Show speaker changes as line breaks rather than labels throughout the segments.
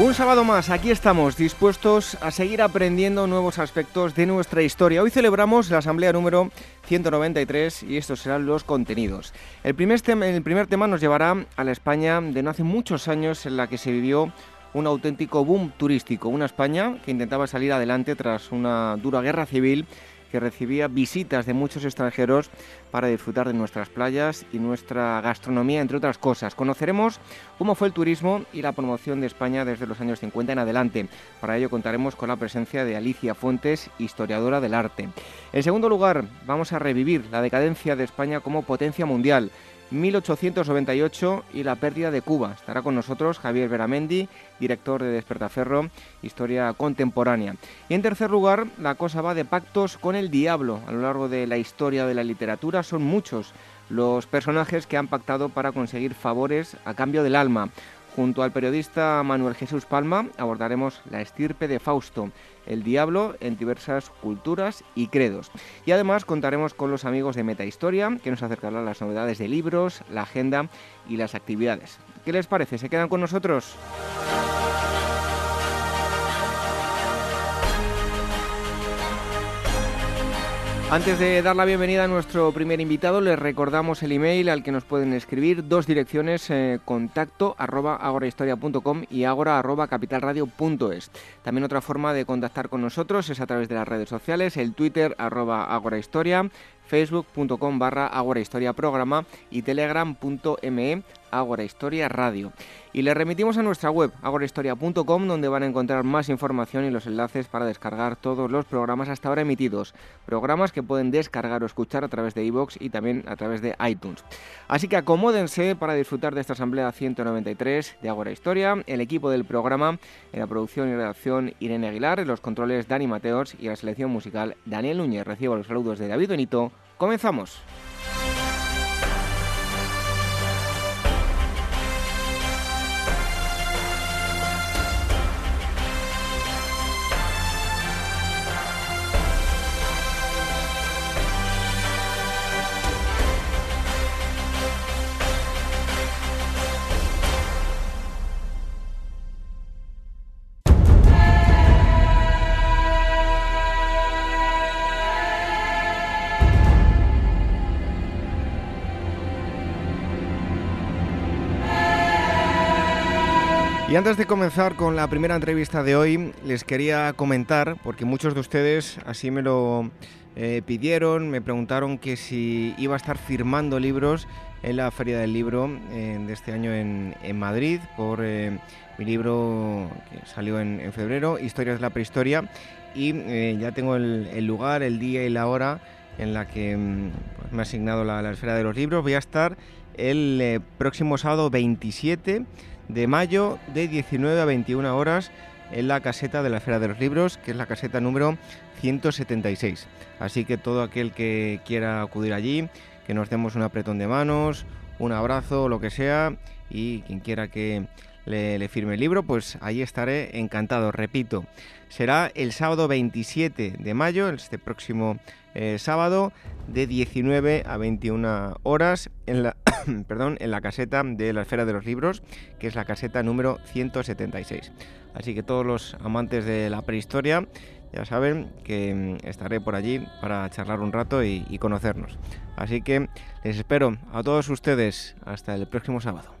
Un sábado más, aquí estamos, dispuestos a seguir aprendiendo nuevos aspectos de nuestra historia. Hoy celebramos la asamblea número 193 y estos serán los contenidos. El primer, tema, nos llevará a la España de no hace muchos años en la que se vivió un auténtico boom turístico, una España que intentaba salir adelante tras una dura guerra civil que recibía visitas de muchos extranjeros para disfrutar de nuestras playas y nuestra gastronomía, entre otras cosas. Conoceremos cómo fue el turismo y la promoción de España desde los años 50 en adelante. Para ello contaremos con la presencia de Alicia Fuentes, historiadora del arte. En segundo lugar, vamos a revivir la decadencia de España como potencia mundial 1898 y la pérdida de Cuba. Estará con nosotros Javier Veramendi, director de Despertaferro, Historia Contemporánea. Y en tercer lugar, la cosa va de pactos con el diablo. A lo largo de la historia de la literatura son muchos los personajes que han pactado para conseguir favores a cambio del alma. Junto al periodista Manuel Jesús Palma abordaremos la estirpe de Fausto, el diablo en diversas culturas y credos. Y además contaremos con los amigos de Metahistoria, que nos acercarán las novedades de libros, la agenda y las actividades. ¿Qué les parece? ¿Se quedan con nosotros? Antes de dar la bienvenida a nuestro primer invitado, les recordamos el email al que nos pueden escribir, dos direcciones, eh, contacto arroba agorahistoria.com y agora arroba capitalradio.es. También otra forma de contactar con nosotros es a través de las redes sociales, el Twitter arroba agorahistoria, facebook.com barra agorahistoria programa y telegram.me Agora Historia Radio. Y les remitimos a nuestra web, agorahistoria.com, donde van a encontrar más información y los enlaces para descargar todos los programas hasta ahora emitidos. Programas que pueden descargar o escuchar a través de iVoox y también a través de iTunes. Así que acomódense para disfrutar de esta asamblea 193 de Agora Historia. El equipo del programa, en la producción y redacción Irene Aguilar, en los controles Dani Mateos y la selección musical Daniel Núñez. Recibo los saludos de David Benito. Comenzamos. Y antes de comenzar con la primera entrevista de hoy, les quería comentar, porque muchos de ustedes así me lo eh, pidieron, me preguntaron que si iba a estar firmando libros en la Feria del Libro eh, de este año en, Madrid por eh, mi libro que salió en, febrero, Historias de la Prehistoria, y ya tengo el, lugar, el día y la hora en la que mm, pues, me ha asignado la, la Esfera de los Libros. Voy a estar el próximo sábado 27 de mayo de 19 a 21 horas en la caseta de la Esfera de los Libros, que es la caseta número 176. Así que todo aquel que quiera acudir allí, que nos demos un apretón de manos, un abrazo, lo que sea, y quien quiera que le, firme el libro, pues ahí estaré encantado. Repito, será el sábado 27 de mayo, este próximo eh, sábado, de 19 a 21 horas en la, perdón, en la caseta de la Esfera de los Libros, que es la caseta número 176. Así que todos los amantes de la prehistoria ya saben que mm, estaré por allí para charlar un rato y conocernos. Así que les espero a todos ustedes hasta el próximo sábado.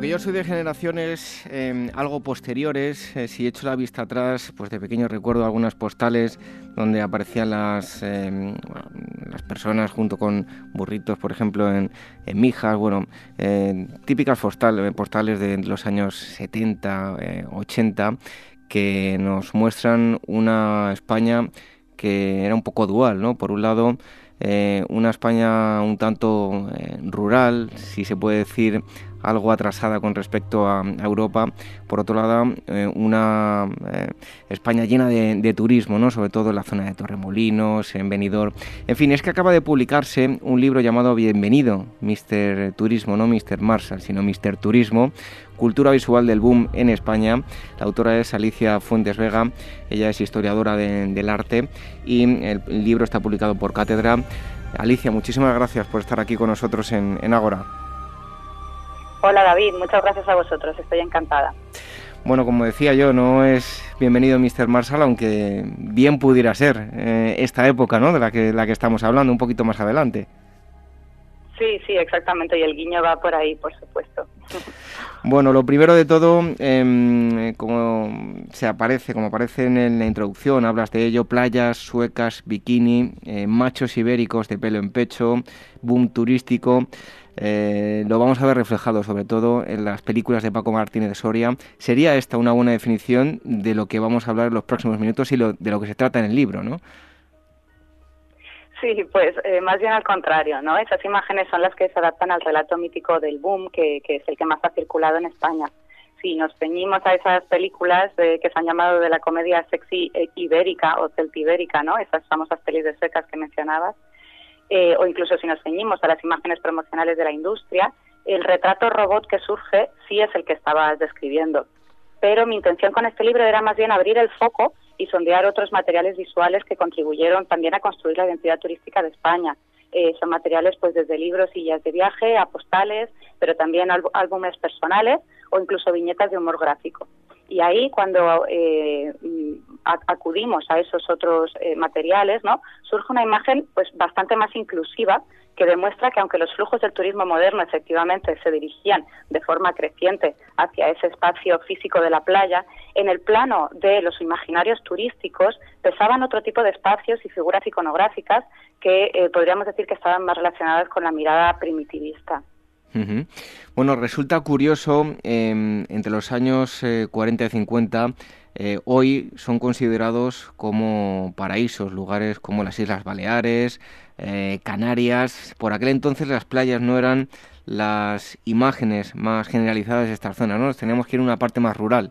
Aunque yo soy de generaciones em, algo posteriores, eh, si echo la vista atrás, pues de pequeño recuerdo algunas postales donde aparecían las, em, las personas junto con burritos, por ejemplo, en, Mijas, bueno, típicas postales de los años 70, 80, eh, que nos muestran una España que era un poco dual, ¿no? Por un lado, eh, una España un tanto rural, si se puede decir, algo atrasada con respecto a, Europa. Por otro lado, eh, una eh, España llena de, turismo, ¿no? sobre todo en la zona de Torremolinos, en Benidorm. En fin, es que acaba de publicarse un libro llamado Bienvenido, Mr. Turismo, no Mr. Marshall, sino Mr. Turismo, Cultura Visual del Boom en España. La autora es Alicia Fuentes Vega, ella es historiadora del arte y el, libro está publicado por Cátedra. Alicia, muchísimas gracias por estar aquí con nosotros en, en Ágora.
Hola David, muchas gracias a vosotros, estoy encantada.
Bueno, como decía yo, no es bienvenido Mr. Marshall, aunque bien pudiera ser eh, esta época, ¿no? De la que, la que estamos hablando, un poquito más adelante.
Sí, sí, exactamente, y el guiño va por ahí, por supuesto.
Bueno, lo primero de todo, em, como se aparece, como aparece en la introducción, hablas de ello, playas suecas, bikini, eh, machos ibéricos de pelo en pecho, boom turístico. Eh, lo vamos a ver reflejado sobre todo en las películas de Paco Martínez de Soria. ¿Sería esta una buena definición de lo que vamos a hablar en los próximos minutos y de lo que se trata en el libro, no?
Sí, pues eh, más bien al contrario, ¿no? Esas imágenes son las que se adaptan al relato mítico del boom, que, es el que más ha circulado en España. Si nos ceñimos a esas películas que se han llamado de la comedia sexy eh, ibérica o celtibérica, ¿no? Esas famosas pelis de secas que mencionabas, eh, o incluso si nos ceñimos a las imágenes promocionales de la industria, el retrato robot que surge sí es el que estabas describiendo. Pero mi intención con este libro era más bien abrir el foco y sondear otros materiales visuales que contribuyeron también a construir la identidad turística de España. Eh, son materiales pues desde libros y guías de viaje a postales, pero también álbumes personales o incluso viñetas de humor gráfico. Y ahí cuando eh, acudimos a esos otros eh, materiales, ¿no? surge una imagen pues bastante más inclusiva que demuestra que aunque los flujos del turismo moderno efectivamente se dirigían de forma creciente hacia ese espacio físico de la playa, en el plano de los imaginarios turísticos pesaban otro tipo de espacios y figuras iconográficas que eh, podríamos decir que estaban más relacionadas con la mirada primitivista.
Bueno, resulta curioso, em, entre los años 40 eh, y 50, eh, hoy son considerados como paraísos, lugares como las Islas Baleares, eh, Canarias. Por aquel entonces las playas no eran las imágenes más generalizadas de esta zona, ¿no? Teníamos que ir a una parte más rural.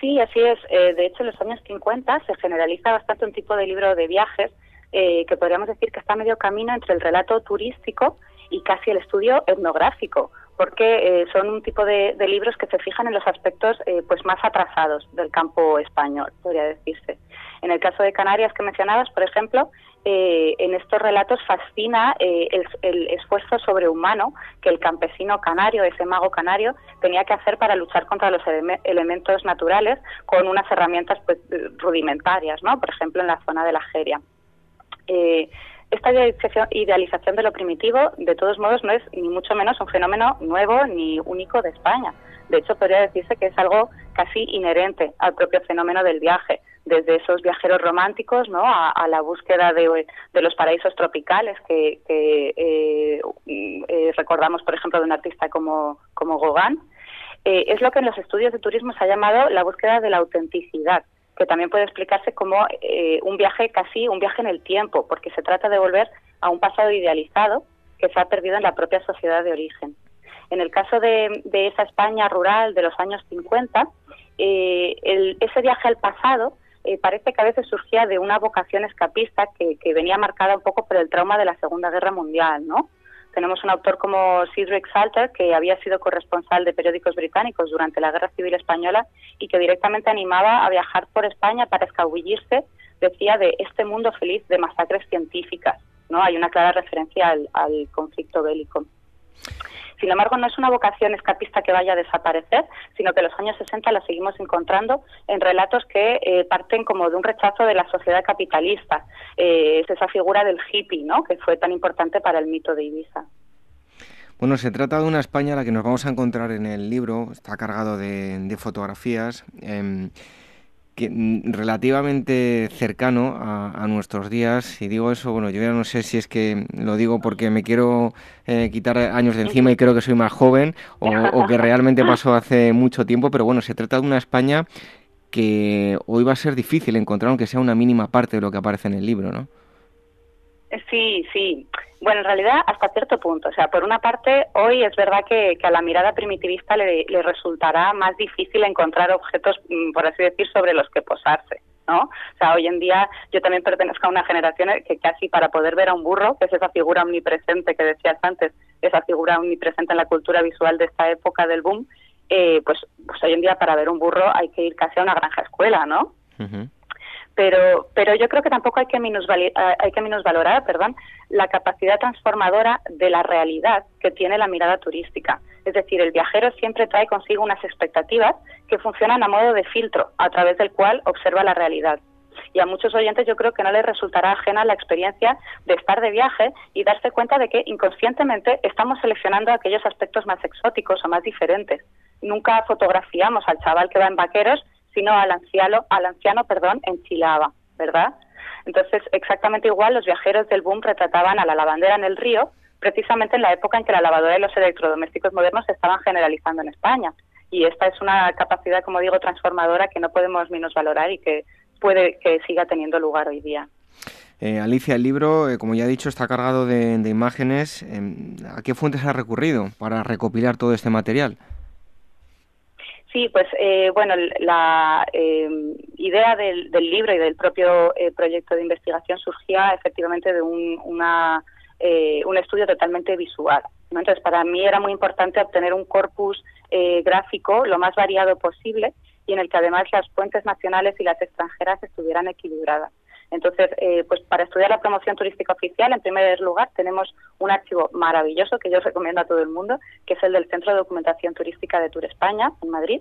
Sí, así es. de hecho, en los años 50 se generaliza bastante un tipo de libro de viajes que podríamos decir que está a medio camino entre el relato turístico y casi el estudio etnográfico, porque eh, son un tipo de, libros que se fijan en los aspectos eh, pues más atrasados del campo español, podría decirse. En el caso de Canarias que mencionabas, por ejemplo, eh, en estos relatos fascina el, el, esfuerzo sobrehumano que el campesino canario, ese mago canario, tenía que hacer para luchar contra los elementos naturales con unas herramientas pues, rudimentarias, ¿no? Por ejemplo, en la zona de la Jeria esta idealización de lo primitivo, de todos modos, no es ni mucho menos un fenómeno nuevo ni único de España. De hecho, podría decirse que es algo casi inherente al propio fenómeno del viaje, desde esos viajeros románticos ¿no? a, la búsqueda de, los paraísos tropicales que, eh, eh, recordamos, por ejemplo, de un artista como, como Gauguin. Eh, es lo que en los estudios de turismo se ha llamado la búsqueda de la autenticidad que también puede explicarse como eh, un viaje casi un viaje en el tiempo, porque se trata de volver a un pasado idealizado que se ha perdido en la propia sociedad de origen. En el caso de, esa España rural de los años 50, eh, ese viaje al pasado eh, parece que a veces surgía de una vocación escapista que, que, venía marcada un poco por el trauma de la Segunda Guerra Mundial, ¿no? Tenemos un autor como Cedric Salter, que había sido corresponsal de periódicos británicos durante la Guerra Civil Española y que directamente animaba a viajar por España para escabullirse, decía, de este mundo feliz de masacres científicas. ¿no? Hay una clara referencia al, al conflicto bélico. Sin embargo, no es una vocación escapista que vaya a desaparecer, sino que los años 60 la seguimos encontrando en relatos que eh, parten como de un rechazo de la sociedad capitalista. Eh, es esa figura del hippie, ¿no? que fue tan importante para el mito de Ibiza.
Bueno, se trata de una España a la que nos vamos a encontrar en el libro, está cargado de, fotografías. Em, que, mm, relativamente cercano a, nuestros días. Y digo eso, bueno, yo ya no sé si es que lo digo porque me quiero eh, quitar años de encima y creo que soy más joven o, que realmente pasó hace mucho tiempo, pero bueno, se trata de una España que hoy va a ser difícil encontrar, aunque sea una mínima parte de lo que aparece en el libro, ¿no?
Sí, sí. Bueno, en realidad hasta cierto punto. O sea, por una parte, hoy es verdad que, a la mirada primitivista le, resultará más difícil encontrar objetos, mm, por así decir, sobre los que posarse. ¿no? O sea, hoy en día yo también pertenezco a una generación que casi para poder ver a un burro, que es esa figura omnipresente que decías antes, esa figura omnipresente en la cultura visual de esta época del boom, eh, pues, pues hoy en día para ver un burro hay que ir casi a una granja escuela, ¿no? Pero, pero yo creo que tampoco hay que, eh, hay que minusvalorar perdón, la capacidad transformadora de la realidad que tiene la mirada turística. Es decir, el viajero siempre trae consigo unas expectativas que funcionan a modo de filtro, a través del cual observa la realidad. Y a muchos oyentes yo creo que no les resultará ajena la experiencia de estar de viaje y darse cuenta de que inconscientemente estamos seleccionando aquellos aspectos más exóticos o más diferentes. Nunca fotografiamos al chaval que va en vaqueros sino al anciano, al anciano perdón, en Chilaba, ¿verdad? Entonces, exactamente igual, los viajeros del boom retrataban a la lavandera en el río, precisamente en la época en que la lavadora y los electrodomésticos modernos se estaban generalizando en España. Y esta es una capacidad, como digo, transformadora que no podemos valorar y que puede que siga teniendo lugar hoy día.
Eh, Alicia, el libro, eh, como ya he dicho, está cargado de, imágenes. Em, ¿A qué fuentes ha recurrido para recopilar todo este material?
Sí, pues eh, bueno, la eh, idea del, libro y del propio eh, proyecto de investigación surgía efectivamente de un, una, un estudio totalmente visual. Entonces, para mí era muy importante obtener un corpus gráfico lo más variado posible y en el que además las fuentes nacionales y las extranjeras estuvieran equilibradas. Entonces, pues para estudiar la promoción turística oficial, en primer lugar, tenemos un archivo maravilloso que yo recomiendo a todo el mundo, que es el del Centro de Documentación Turística de Tour España, en Madrid.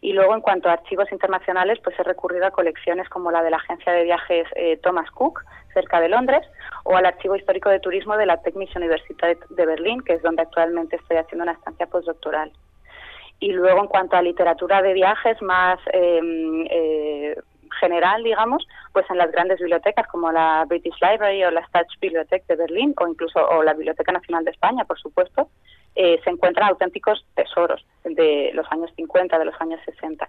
Y luego, en cuanto a archivos internacionales, pues he recurrido a colecciones como la de la agencia de viajes eh, Thomas Cook, cerca de Londres, o al Archivo Histórico de Turismo de la Technische Universität de Berlín, que es donde actualmente estoy haciendo una estancia postdoctoral. Y luego, en cuanto a literatura de viajes más em, eh, general, digamos, pues en las grandes bibliotecas como la British Library o la Staatsbibliothek de Berlín o incluso o la Biblioteca Nacional de España, por supuesto, eh, se encuentran auténticos tesoros de los años 50, de los años 60.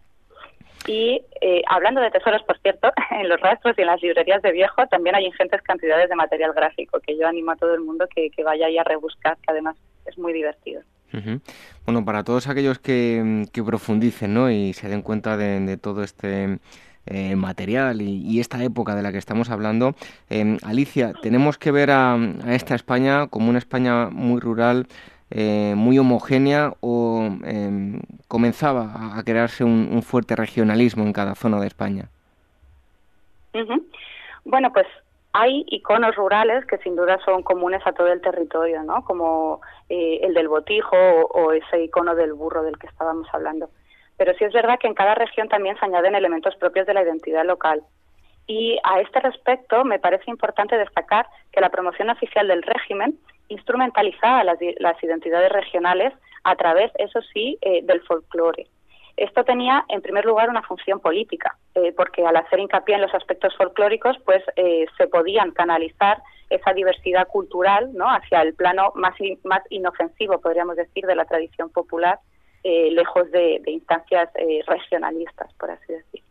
Y eh, hablando de tesoros, por cierto, en los rastros y en las librerías de viejo también hay ingentes cantidades de material gráfico que yo animo a todo el mundo que, vaya ahí a rebuscar, que además es muy divertido.
Bueno, para todos aquellos que, profundicen ¿no? y se den cuenta de todo este eh, material y, esta época de la que estamos hablando. Eh, Alicia, tenemos que ver a, esta España como una España muy rural, eh, muy homogénea o em, comenzaba a crearse un, fuerte regionalismo en cada zona de España.
Bueno, pues hay iconos rurales que sin duda son comunes a todo el territorio, ¿no? Como el del botijo o, ese icono del burro del que estábamos hablando. Pero sí es verdad que en cada región también se añaden elementos propios de la identidad local. Y a este respecto me parece importante destacar que la promoción oficial del régimen instrumentalizaba las, identidades regionales a través, eso sí, eh, del folclore. Esto tenía, en primer lugar, una función política, eh, porque al hacer hincapié en los aspectos folclóricos, pues eh, se podían canalizar esa diversidad cultural ¿no? hacia el plano más, más inofensivo, podríamos decir, de la tradición popular eh, lejos de, instancias eh, regionalistas, por así decir.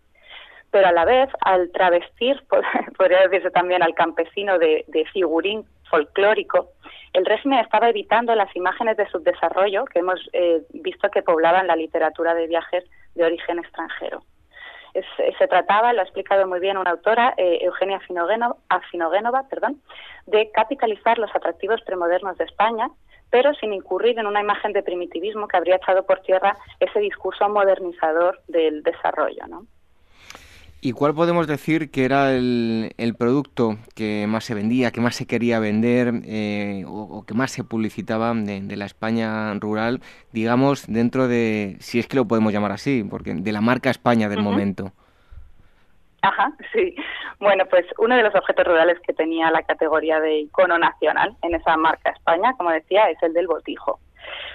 Pero a la vez, al travestir, podría decirse también al campesino de, figurín folclórico, el régimen estaba evitando las imágenes de subdesarrollo que hemos eh, visto que poblaban la literatura de viajes de origen extranjero. se trataba, lo ha explicado muy bien una autora, eh, Eugenia Afinogénova, perdón, de capitalizar los atractivos premodernos de España, pero sin incurrir en una imagen de primitivismo que habría echado por tierra ese discurso modernizador del desarrollo. ¿no?
¿Y cuál podemos decir que era el, producto que más se vendía, que más se quería vender eh, o, que más se publicitaba de, la España rural, digamos, dentro de, si es que lo podemos llamar así, porque de la marca España del momento?
Ajá, sí. Bueno, pues uno de los objetos rurales que tenía la categoría de icono nacional en esa marca España, como decía, es el del botijo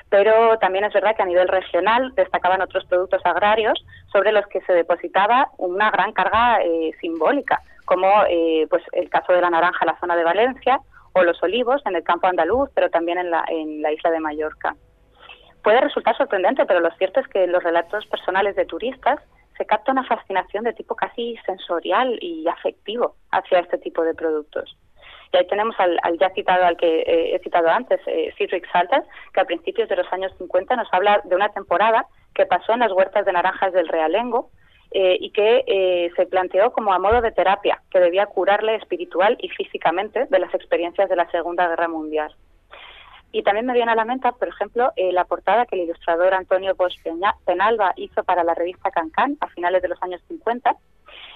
pero también es verdad que a nivel regional destacaban otros productos agrarios sobre los que se depositaba una gran carga eh, simbólica, como eh, pues el caso de la naranja en la zona de Valencia o los olivos en el campo andaluz, pero también en la, en la isla de Mallorca. Puede resultar sorprendente, pero lo cierto es que los relatos personales de turistas se capta una fascinación de tipo casi sensorial y afectivo hacia este tipo de productos. Y ahí tenemos al, ya citado, al que eh, he citado antes, eh, Salter, que a principios de los años 50 nos habla de una temporada que pasó en las huertas de naranjas del Realengo eh, y que eh, se planteó como a modo de terapia, que debía curarle espiritual y físicamente de las experiencias de la Segunda Guerra Mundial. Y también me viene a la mente, por ejemplo, la portada que el ilustrador Antonio Bosch Penalba hizo para la revista Cancán a finales de los años 50,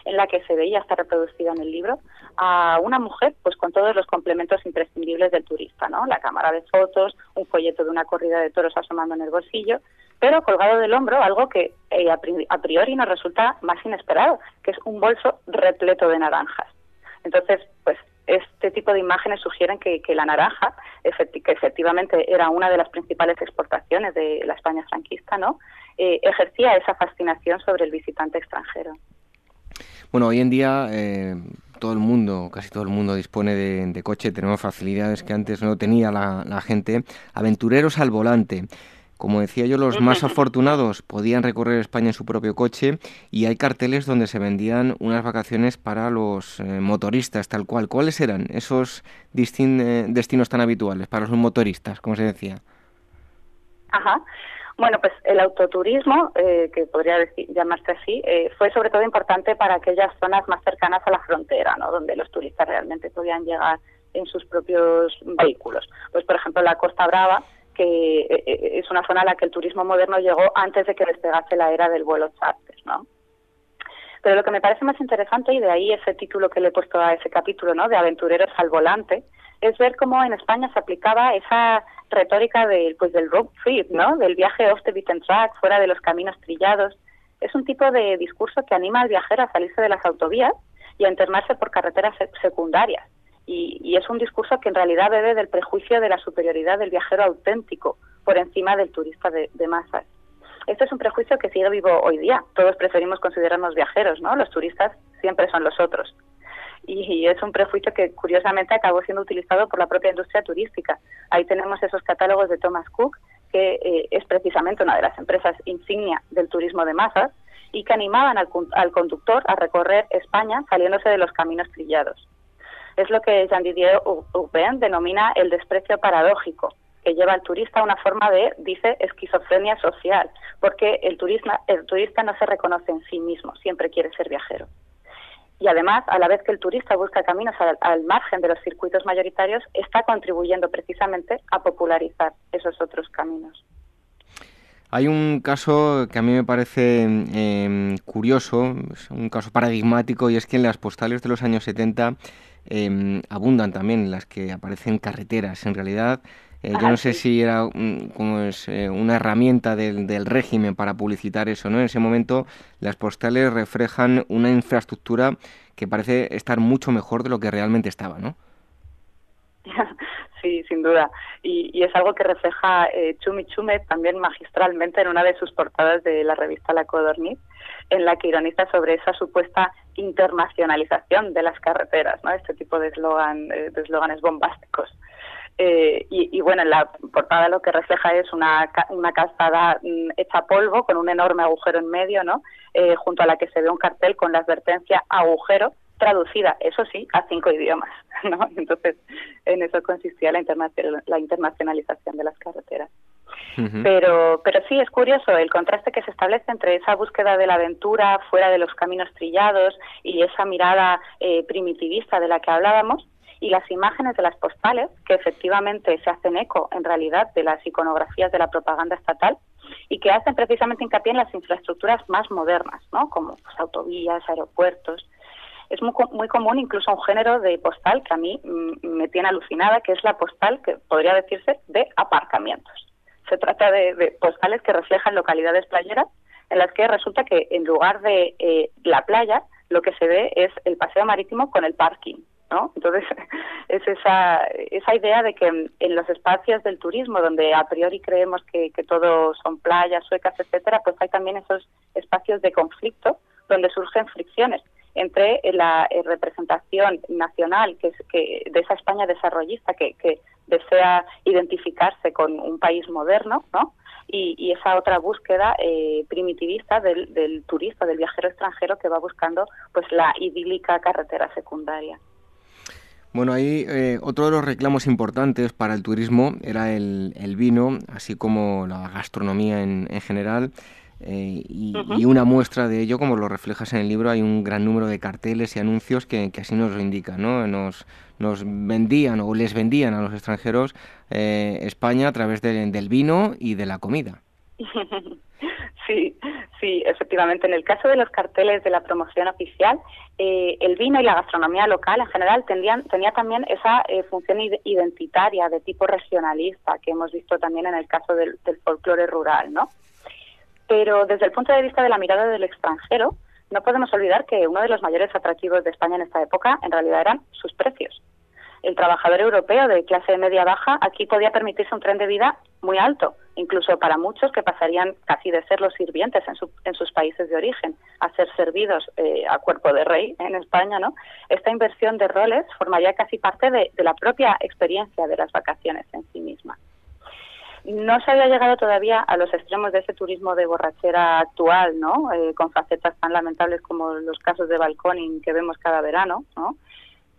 en la que se veía, está reproducida en el libro, a una mujer pues con todos los complementos imprescindibles del turista, ¿no? La cámara de fotos, un folleto de una corrida de toros asomando en el bolsillo, pero colgado del hombro algo que eh, a priori nos resulta más inesperado, que es un bolso repleto de naranjas. Entonces, pues este tipo de imágenes sugieren que, la naranja, que efectivamente era una de las principales exportaciones de la España franquista, ¿no? Eh, ejercía esa fascinación sobre el visitante extranjero.
Bueno, hoy en día eh, todo el mundo, casi todo el mundo dispone de, coche, tenemos facilidades que antes no tenía la, gente. Aventureros al volante. Como decía yo, los más afortunados podían recorrer España en su propio coche y hay carteles donde se vendían unas vacaciones para los eh, motoristas, tal cual. ¿Cuáles eran esos eh, destinos tan habituales para los motoristas, como se decía?
Ajá. Bueno, pues el autoturismo, eh, que podría decir, llamarse así, eh, fue sobre todo importante para aquellas zonas más cercanas a la frontera, ¿no? donde los turistas realmente podían llegar en sus propios vehículos. Pues, por ejemplo, la Costa Brava, que eh, es una zona a la que el turismo moderno llegó antes de que despegase la era del vuelo charter, ¿no? Pero lo que me parece más interesante, y de ahí ese título que le he puesto a ese capítulo, ¿no? De aventureros al volante, es ver cómo en España se aplicaba esa retórica del, pues, del road trip, ¿no? Del viaje off the beaten track, fuera de los caminos trillados. Es un tipo de discurso que anima al viajero a salirse de las autovías y a internarse por carreteras secundarias. Y, es un discurso que en realidad bebe del prejuicio de la superioridad del viajero auténtico por encima del turista de, masas. Este es un prejuicio que sigue vivo hoy día. Todos preferimos considerarnos viajeros, ¿no? Los turistas siempre son los otros y es un prejuicio que curiosamente acabó siendo utilizado por la propia industria turística. Ahí tenemos esos catálogos de Thomas Cook, que eh, es precisamente una de las empresas insignia del turismo de masas y que animaban al, conductor a recorrer España saliéndose de los caminos trillados. Es lo que Jean-Didier Aubin denomina el desprecio paradójico, que lleva al turista a una forma de, dice, esquizofrenia social, porque el, el turista no se reconoce en sí mismo, siempre quiere ser viajero y además, a la vez que el turista busca caminos al, margen de los circuitos mayoritarios, está contribuyendo precisamente a popularizar esos otros caminos.
Hay un caso que a mí me parece em, curioso, un caso paradigmático, y es que en las postales de los años 70 em, abundan también las que aparecen carreteras. En realidad, eh, yo no sé si era como es, eh, una herramienta del, del, régimen para publicitar eso, ¿no? En ese momento las postales reflejan una infraestructura que parece estar mucho mejor de lo que realmente estaba, ¿no?
Sí, sin duda. Y, es algo que refleja eh, Chumi Chumet también magistralmente en una de sus portadas de la revista La Codorniz, en la que ironiza sobre esa supuesta internacionalización de las carreteras, ¿no? Este tipo de de eslóganes bombásticos. Eh, y, bueno, en la portada lo que refleja es una, una calzada mm, hecha polvo con un enorme agujero en medio, ¿no? Eh, junto a la que se ve un cartel con la advertencia agujero traducida, eso sí, a cinco idiomas, ¿no? Entonces, en eso consistía la, la internacionalización de las carreteras. Pero, pero sí es curioso el contraste que se establece entre esa búsqueda de la aventura fuera de los caminos trillados y esa mirada eh, primitivista de la que hablábamos y las imágenes de las postales, que efectivamente se hacen eco en realidad de las iconografías de la propaganda estatal y que hacen precisamente hincapié en las infraestructuras más modernas, ¿no? como pues, autovías, aeropuertos. Es muy, muy común incluso un género de postal que a mí mm, me tiene alucinada, que es la postal que podría decirse de aparcamientos. Se trata de, postales que reflejan localidades playeras en las que resulta que en lugar de eh, la playa lo que se ve es el paseo marítimo con el parking. ¿no? Entonces, es esa, esa idea de que en los espacios del turismo, donde a priori creemos que, que todo son playas, suecas, etcétera, pues hay también esos espacios de conflicto donde surgen fricciones entre la eh, representación nacional que, que de esa España desarrollista que, que, desea identificarse con un país moderno, ¿no? Y, esa otra búsqueda eh, primitivista del, del, turista, del viajero extranjero que va buscando pues la idílica carretera secundaria.
Bueno, ahí eh, otro de los reclamos importantes para el turismo era el, el vino, así como la gastronomía en, en general. Eh, y, una muestra de ello, como lo reflejas en el libro, hay un gran número de carteles y anuncios que, así nos lo indican, ¿no? Nos, nos vendían o les vendían a los extranjeros eh, España a través del vino y de la comida.
Sí, sí, efectivamente. En el caso de los carteles de la promoción oficial, eh, el vino y la gastronomía local en general tendían, tenía también esa eh, función identitaria de tipo regionalista que hemos visto también en el caso del, del folclore rural, ¿no? Pero desde el punto de vista de la mirada del extranjero, no podemos olvidar que uno de los mayores atractivos de España en esta época en realidad eran sus precios el trabajador europeo de clase media-baja aquí podía permitirse un tren de vida muy alto, incluso para muchos que pasarían casi de ser los sirvientes en, sus países de origen a ser servidos eh, a cuerpo de rey en España, ¿no? Esta inversión de roles formaría casi parte de, la propia experiencia de las vacaciones en sí misma. No se había llegado todavía a los extremos de ese turismo de borrachera actual, ¿no? Eh, con facetas tan lamentables como los casos de balconing que vemos cada verano, ¿no?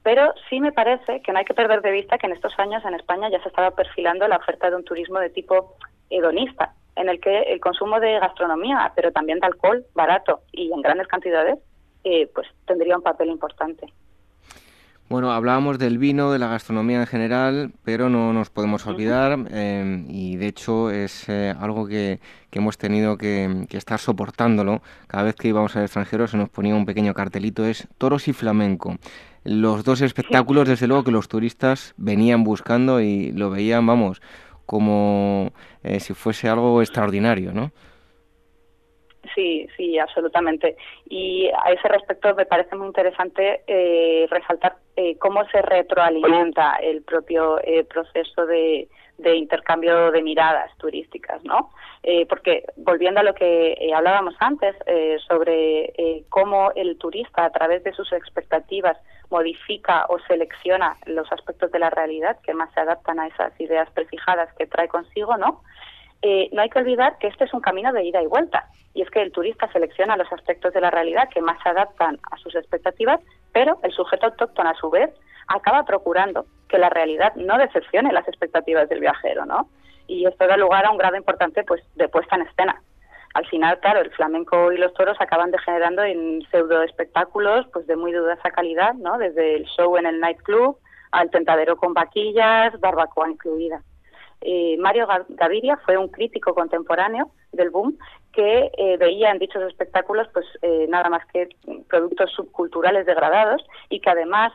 Pero sí me parece que no hay que perder de vista que en estos años en España ya se estaba perfilando la oferta de un turismo de tipo hedonista, en el que el consumo de gastronomía, pero también de alcohol barato y en grandes cantidades, eh, pues tendría un papel importante.
Bueno, hablábamos del vino, de la gastronomía en general, pero no nos podemos olvidar eh, y de hecho es eh, algo que, hemos tenido que, que, estar soportándolo. Cada vez que íbamos al extranjero se nos ponía un pequeño cartelito, es toros y flamenco los dos espectáculos, desde luego, que los turistas venían buscando y lo veían, vamos, como eh, si fuese algo extraordinario, ¿no?
Sí, sí, absolutamente. Y a ese respecto me parece muy interesante eh, resaltar eh, cómo se retroalimenta el propio proceso de, de intercambio de miradas turísticas, ¿no? Eh, porque volviendo a lo que eh, hablábamos antes eh, sobre cómo el turista a través de sus expectativas modifica o selecciona los aspectos de la realidad que más se adaptan a esas ideas prefijadas que trae consigo, ¿no? No hay que olvidar que este es un camino de ida y vuelta. Y es que el turista selecciona los aspectos de la realidad que más se adaptan a sus expectativas, pero el sujeto autóctono, a su vez, acaba procurando que la realidad no decepcione las expectativas del viajero, ¿no? Y esto da lugar a un grado importante pues de puesta en escena. Al final, claro, el flamenco y los toros acaban degenerando en pseudo espectáculos pues de muy dudosa calidad, ¿no? Desde el show en el nightclub al tentadero con vaquillas, barbacoa incluida. Eh, Mario Gaviria fue un crítico contemporáneo del boom que eh, veía en dichos espectáculos pues eh, nada más que productos subculturales degradados y que además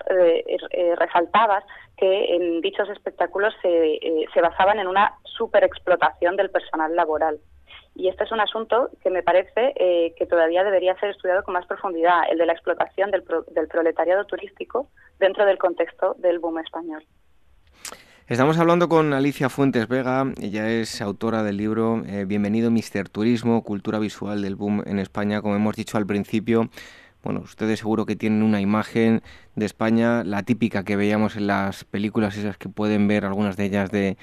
resaltaba que en dichos espectáculos se, se basaban en una superexplotación del personal laboral. Y este es un asunto que me parece que todavía debería ser estudiado con más profundidad, el de la explotación del, del proletariado turístico dentro del contexto del boom español.
Estamos hablando con Alicia Fuentes Vega, ella es autora del libro eh, Bienvenido Mister Turismo, Cultura Visual del Boom en España. Como hemos dicho al principio, bueno, ustedes seguro que tienen una imagen de España, la típica que veíamos en las películas, esas que pueden ver algunas de ellas de,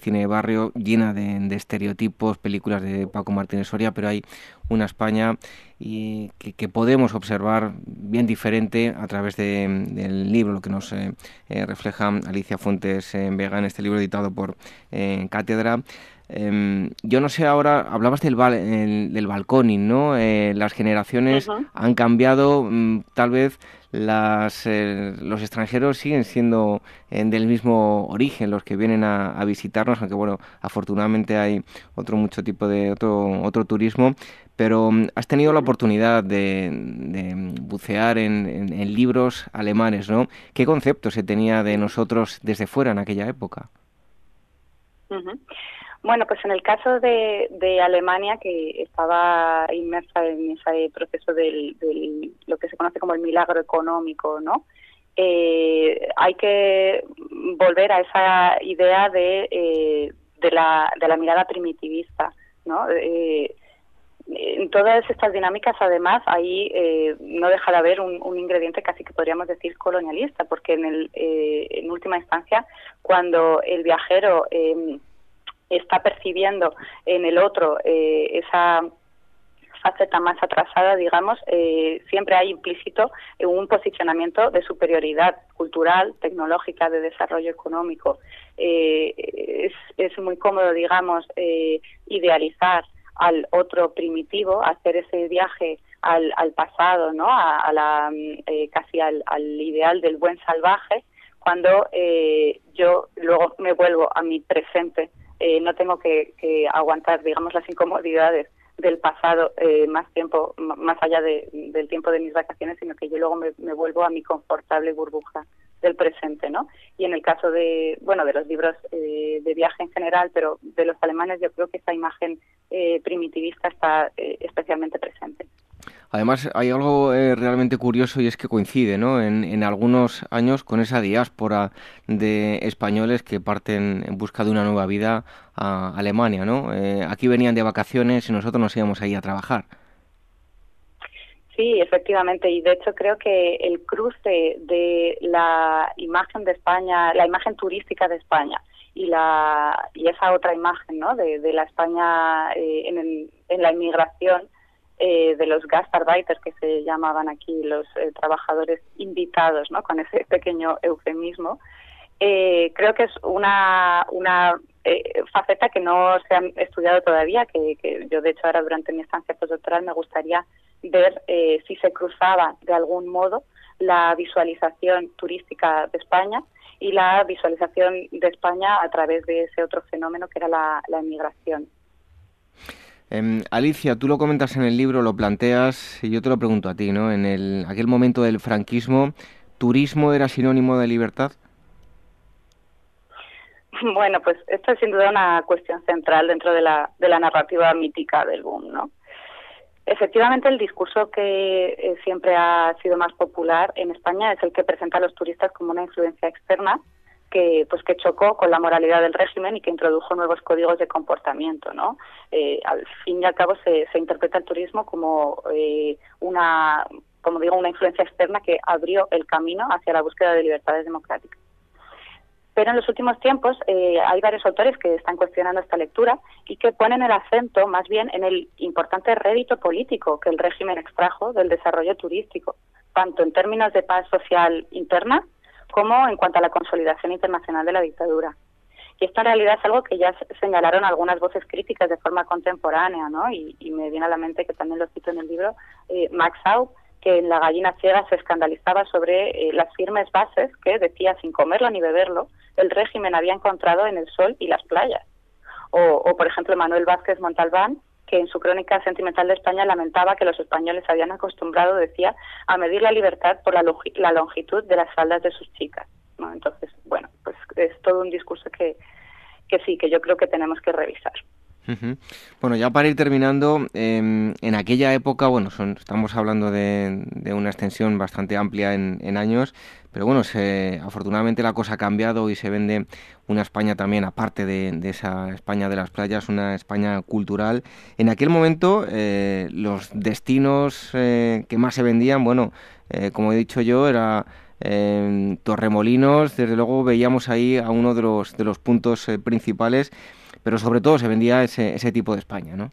cine de barrio, llena de, estereotipos, películas de Paco Martínez Soria, pero hay una España y que, podemos observar bien diferente a través del libro, lo que nos eh, eh, refleja Alicia Fuentes en Vega en este libro editado por Cátedra. Em, yo no sé ahora, hablabas del, del balconing, ¿no? Eh, las generaciones han cambiado, mm, tal vez las, eh, los extranjeros siguen siendo eh, del mismo origen los que vienen a, visitarnos, aunque bueno, afortunadamente hay otro mucho tipo de otro, otro turismo, pero mm, has tenido la oportunidad de, bucear en, libros alemanes, ¿no? ¿Qué concepto se tenía de nosotros desde fuera en aquella época?
Bueno, pues en el caso de, de Alemania, que estaba inmersa en ese proceso del, lo que se conoce como el milagro económico, ¿no? Eh, hay que volver a esa idea de, eh, de, la, de la mirada primitivista, ¿no? Eh, en todas estas dinámicas, además, ahí no deja de haber un, un, ingrediente casi que podríamos decir colonialista, porque en, el, en última instancia, cuando el viajero está percibiendo en el otro eh, esa faceta más atrasada, digamos, eh, siempre hay implícito un posicionamiento de superioridad cultural, tecnológica, de desarrollo económico. Eh, es, muy cómodo, digamos, idealizar al otro primitivo, hacer ese viaje al, al pasado, ¿no? A, la, casi al, al, ideal del buen salvaje, cuando yo luego me vuelvo a mi presente eh, no tengo que, aguantar, digamos, las incomodidades del pasado eh, más tiempo, más allá del tiempo de mis vacaciones, sino que yo luego me, vuelvo a mi confortable burbuja del presente, ¿no? Y en el caso de, bueno, de los libros eh, de viaje en general, pero de los alemanes yo creo que esa imagen primitivista está especialmente presente.
Además, hay algo eh, realmente curioso y es que coincide ¿no? en, algunos años con esa diáspora de españoles que parten en busca de una nueva vida a Alemania. ¿no? Eh, aquí venían de vacaciones y nosotros nos íbamos ahí a trabajar.
Sí, efectivamente, y de hecho creo que el cruce de la imagen de España, la imagen turística de España y la y esa otra imagen, ¿no? De, la España eh, en, en, la inmigración eh, de los gastarbeiters que se llamaban aquí los eh, trabajadores invitados, ¿no? Con ese pequeño eufemismo. Eh, creo que es una, una faceta que no se ha estudiado todavía, que, yo de hecho ahora durante mi estancia postdoctoral me gustaría ver si se cruzaba de algún modo la visualización turística de España y la visualización de España a través de ese otro fenómeno que era la, la emigración.
Em, Alicia, tú lo comentas en el libro, lo planteas y yo te lo pregunto a ti, ¿no? En el, aquel momento del franquismo, ¿turismo era sinónimo de libertad?
Bueno, pues esto es sin duda una cuestión central dentro de la, de la narrativa mítica del boom, ¿no? Efectivamente, el discurso que eh, siempre ha sido más popular en España es el que presenta a los turistas como una influencia externa que pues que chocó con la moralidad del régimen y que introdujo nuevos códigos de comportamiento no eh, al fin y al cabo se, se interpreta el turismo como eh, una como digo una influencia externa que abrió el camino hacia la búsqueda de libertades democráticas pero en los últimos tiempos eh, hay varios autores que están cuestionando esta lectura y que ponen el acento más bien en el importante rédito político que el régimen extrajo del desarrollo turístico, tanto en términos de paz social interna como en cuanto a la consolidación internacional de la dictadura. Y esto en realidad es algo que ya señalaron algunas voces críticas de forma contemporánea, ¿no? Y, me viene a la mente que también lo cito en el libro, eh, Max Aub, que en La gallina ciega se escandalizaba sobre eh, las firmes bases que, decía, sin comerlo ni beberlo, el régimen había encontrado en el sol y las playas. O, por ejemplo, Manuel Vázquez Montalbán, que en su crónica sentimental de España lamentaba que los españoles habían acostumbrado, decía, a medir la libertad por la, la longitud de las faldas de sus chicas. ¿no? Entonces, bueno, pues es todo un discurso que, que sí, que yo creo que tenemos que revisar.
Bueno, ya para ir terminando, em, en aquella época, bueno, estamos hablando de, una extensión bastante amplia en, años, pero bueno, se, afortunadamente la cosa ha cambiado y se vende una España también, aparte de, esa España de las playas, una España cultural. En aquel momento, eh, los destinos eh, que más se vendían, bueno, eh, como he dicho yo, era eh, Torremolinos, desde luego veíamos ahí a uno de los, de los puntos eh, principales, pero sobre todo se vendía ese, ese tipo de España, ¿no?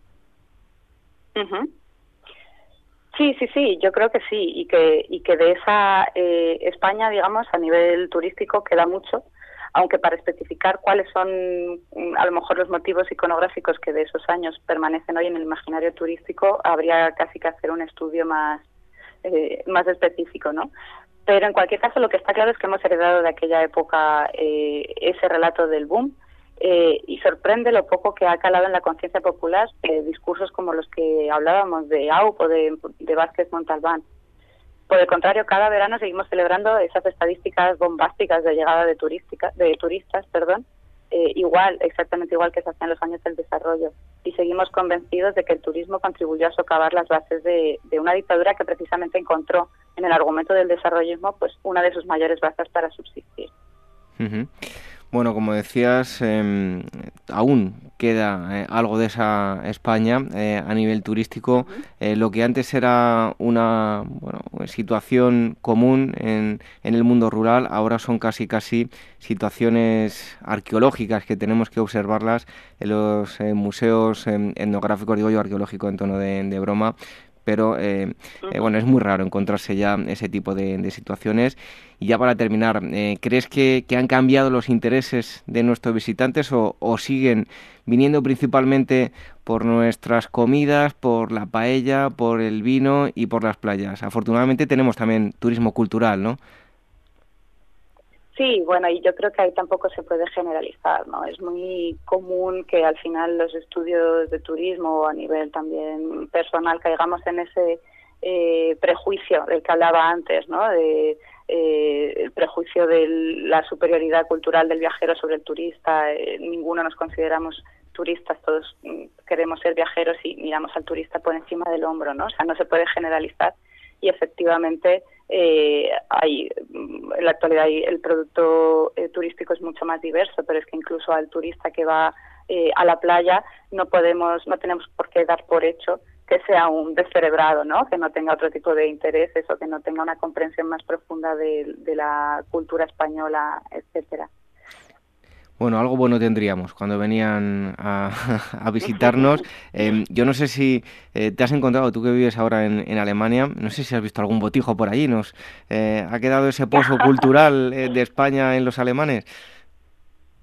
Sí, sí, sí, yo creo que sí, y que, y que de esa eh, España, digamos, a nivel turístico queda mucho, aunque para especificar cuáles son mm, a lo mejor los motivos iconográficos que de esos años permanecen hoy en el imaginario turístico, habría casi que hacer un estudio más, eh, más específico, ¿no? Pero en cualquier caso, lo que está claro es que hemos heredado de aquella época eh, ese relato del boom eh, y sorprende lo poco que ha calado en la conciencia popular discursos como los que hablábamos de AUP o de, de Vázquez Montalbán. Por el contrario, cada verano seguimos celebrando esas estadísticas bombásticas de llegada de, turística, de turistas, perdón, eh, igual, exactamente igual que se hacía en los años del desarrollo. Y seguimos convencidos de que el turismo contribuyó a socavar las bases de, una dictadura que precisamente encontró en el argumento del desarrollismo pues una de sus mayores bazas para subsistir.
Bueno, como decías, em, aún queda eh, algo de esa España eh, a nivel turístico. Eh, lo que antes era una situación común en, en, el mundo rural, ahora son casi casi situaciones arqueológicas que tenemos que observarlas en los museos em, etnográficos, digo yo arqueológico en tono de broma, pero eh, eh, bueno, es muy raro encontrarse ya ese tipo de, situaciones. Y ya para terminar, eh, ¿crees que, han cambiado los intereses de nuestros visitantes o, siguen viniendo principalmente por nuestras comidas, por la paella, por el vino y por las playas? Afortunadamente tenemos también turismo cultural, ¿no?
Sí, bueno, y yo creo que ahí tampoco se puede generalizar, ¿no? Es muy común que al final los estudios de turismo a nivel también personal caigamos en ese eh, prejuicio del que hablaba antes, ¿no? De, eh, el prejuicio de la superioridad cultural del viajero sobre el turista. Eh, ninguno nos consideramos turistas, todos mm, queremos ser viajeros y miramos al turista por encima del hombro, ¿no? O sea, no se puede generalizar y efectivamente eh, hay en la actualidad el producto eh, turístico es mucho más diverso, pero es que incluso al turista que va eh, a la playa no podemos, no tenemos por qué dar por hecho que sea un descerebrado, ¿no? Que no tenga otro tipo de intereses o que no tenga una comprensión más profunda de, de la cultura española, etcétera.
Bueno, algo bueno tendríamos cuando venían a, visitarnos. Em, yo no sé si eh, te has encontrado, tú que vives ahora en, Alemania, no sé si has visto algún botijo por allí. ¿Nos eh, ha quedado ese pozo cultural eh, de España en los alemanes?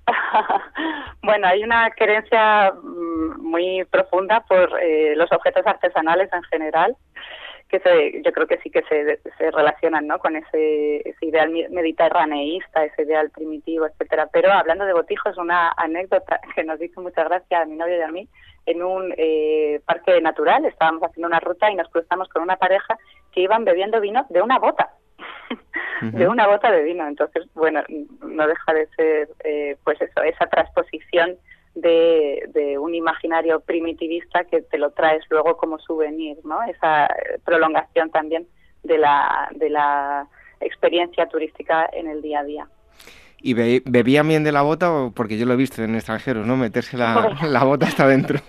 bueno, hay una querencia mm, muy profunda por los objetos artesanales en general que se, yo creo que sí que se, se relacionan ¿no? con ese, ese ideal mediterraneísta, ese ideal primitivo, etcétera. Pero hablando de botijos, una anécdota que nos hizo mucha gracia a mi novio y a mí, en un eh, parque natural, estábamos haciendo una ruta y nos cruzamos con una pareja que iban bebiendo vino de una bota. de una bota de vino. Entonces, bueno, no deja de ser, eh, pues eso, esa transposición de, un imaginario primitivista que te lo traes luego como souvenir, ¿no? Esa prolongación también de la, de la experiencia turística en el día a día.
¿Y bebían bien de la bota? Porque yo lo he visto en extranjeros, ¿no? Meterse la, la bota hasta adentro.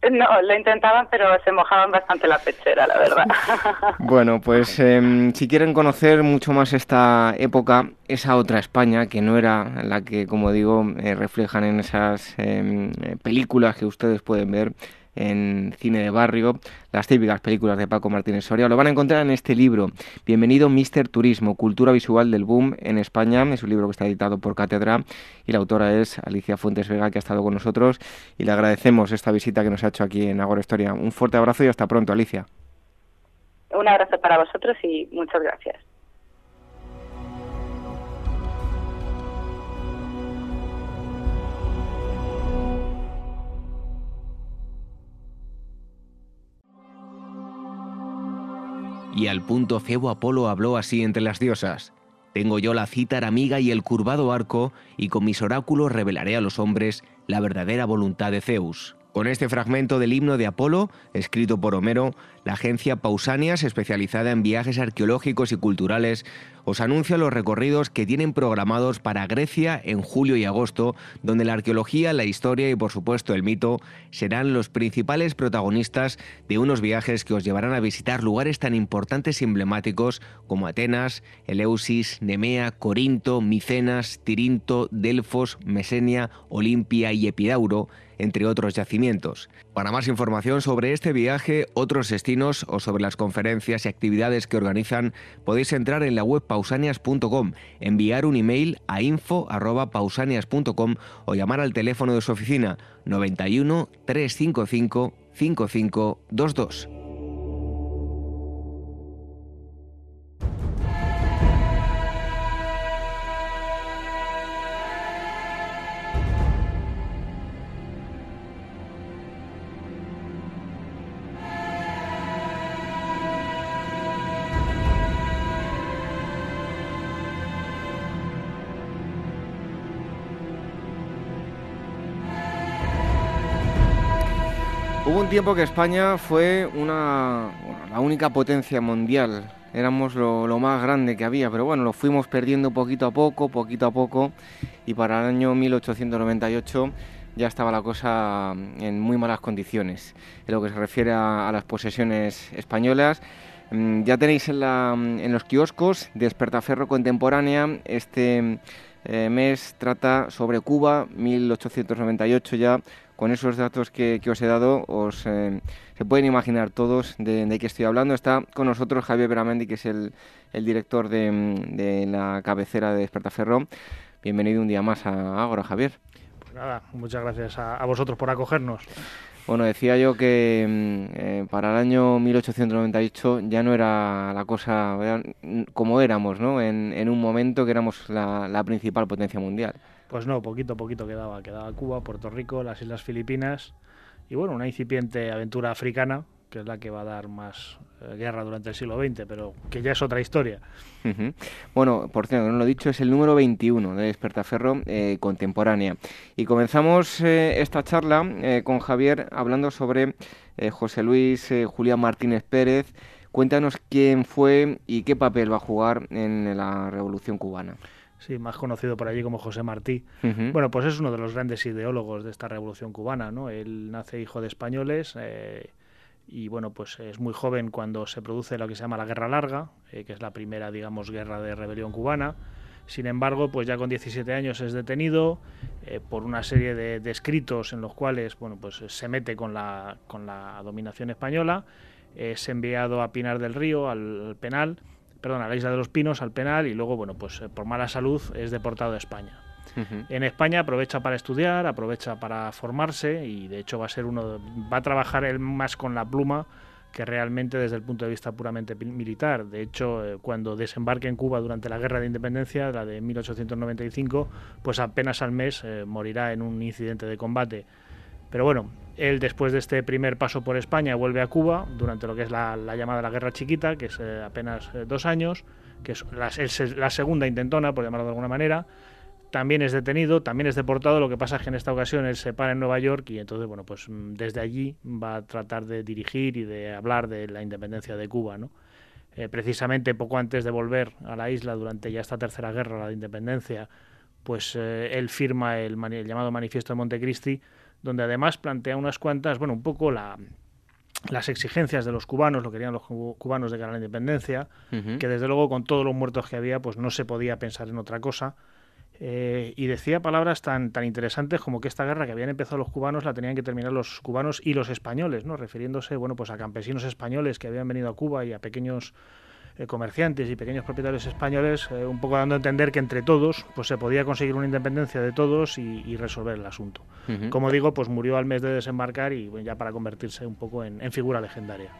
No, lo intentaban, pero se mojaban bastante la pechera, la verdad.
Bueno, pues em, si quieren conocer mucho más esta época, esa otra España, que no era la que, como digo, eh, reflejan en esas em, películas que ustedes pueden ver, en cine de barrio, las típicas películas de Paco Martínez Soria. Lo van a encontrar en este libro, Bienvenido Mister Turismo, Cultura Visual del Boom en España. Es un libro que está editado por Cátedra y la autora es Alicia Fuentes Vega, que ha estado con nosotros y le agradecemos esta visita que nos ha hecho aquí en Agora Historia. Un fuerte abrazo y hasta pronto, Alicia.
Un abrazo para vosotros y muchas gracias.
Y al punto Febo Apolo habló así entre las diosas. Tengo yo la cítara amiga y el curvado arco, y con mis oráculos revelaré a los hombres la verdadera voluntad de Zeus. Con este fragmento del himno de Apolo, escrito por Homero, la agencia Pausanias, especializada en viajes arqueológicos y culturales, os anuncio los recorridos que tienen programados para Grecia en julio y agosto, donde la arqueología, la historia y por supuesto el mito serán los principales protagonistas de unos viajes que os llevarán a visitar lugares tan importantes y emblemáticos como Atenas, Eleusis, Nemea, Corinto, Micenas, Tirinto, Delfos, Mesenia, Olimpia y Epidauro, entre otros yacimientos. Para más información sobre este viaje, otros destinos o sobre las conferencias y actividades que organizan, podéis entrar en la web pausanias.com, enviar un email a info.pausanias.com o llamar al teléfono de su oficina 91 355 5522.
Hubo un tiempo que España fue una, la única potencia mundial. Éramos lo, más grande que había, pero bueno, lo fuimos perdiendo poquito a poco, poquito a poco, y para el año 1898 ya estaba la cosa en muy malas condiciones. En lo que se refiere a, las posesiones españolas, mm, ya tenéis en, la, en los kioscos Despertaferro Contemporánea este eh, mes trata sobre Cuba, 1898 ya con esos datos que, os he dado, os eh, se pueden imaginar todos de, qué estoy hablando. Está con nosotros Javier Beramendi, que es el, director de, la cabecera de Despertaferro. Bienvenido un día más a Ágora, Javier.
Pues nada, muchas gracias a, vosotros por acogernos.
Bueno, decía yo que mm, eh, para el año 1898 ya no era la cosa como éramos, ¿no? En, un momento que éramos la principal potencia mundial.
Pues no, poquito a poquito quedaba. Quedaba Cuba, Puerto Rico, las Islas Filipinas y bueno, una incipiente aventura africana, que es la que va a dar más eh, guerra durante el siglo XX, pero que ya es otra historia.
Bueno, por cierto, no lo he dicho, es el número 21 de Despertaferro eh, Contemporánea. Y comenzamos eh, esta charla con Javier hablando sobre José Luis Julián Martínez Pérez. Cuéntanos quién fue y qué papel va a jugar en la Revolución Cubana.
Sí, más conocido por allí como José Martí. Bueno, pues es uno de los grandes ideólogos de esta revolución cubana, ¿no? Él nace hijo de españoles eh, y, bueno, pues es muy joven cuando se produce lo que se llama la Guerra Larga, eh, que es la primera, digamos, guerra de rebelión cubana. Sin embargo, pues ya con 17 años es detenido eh, por una serie de, escritos en los cuales, bueno, pues se mete con la, con la dominación española, es enviado a Pinar del Río, al penal, perdón, a la isla de los Pinos, al penal, y luego, bueno, pues eh, por mala salud es deportado de España. En España aprovecha para estudiar, aprovecha para formarse y de hecho va a ser uno, va a trabajar él más con la pluma que realmente desde el punto de vista puramente militar. De hecho, eh, cuando desembarque en Cuba durante la Guerra de Independencia, la de 1895, pues apenas al mes eh, morirá en un incidente de combate. Pero bueno, él después de este primer paso por España vuelve a Cuba durante lo que es la, llamada la Guerra Chiquita, que es eh, apenas eh, dos años, que es la, segunda intentona, por llamarlo de alguna manera. También es detenido, también es deportado, lo que pasa es que en esta ocasión él se para en Nueva York y entonces, bueno, pues mm, desde allí va a tratar de dirigir y de hablar de la independencia de Cuba, ¿no? Eh, precisamente poco antes de volver a la isla durante ya esta tercera guerra, la de independencia, pues él firma el, el llamado Manifiesto de Montecristi, donde además plantea unas cuantas, bueno, un poco la, las exigencias de los cubanos, lo que querían los cubanos de cara a la independencia, que desde luego con todos los muertos que había, pues no se podía pensar en otra cosa. Eh, y decía palabras tan, tan interesantes como que esta guerra que habían empezado los cubanos la tenían que terminar los cubanos y los españoles, ¿no? refiriéndose bueno, pues a campesinos españoles que habían venido a Cuba y a pequeños eh, comerciantes y pequeños propietarios españoles, eh, un poco dando a entender que entre todos pues se podía conseguir una independencia de todos y, resolver el asunto. Como digo, pues murió al mes de desembarcar y ya para convertirse un poco en, figura legendaria.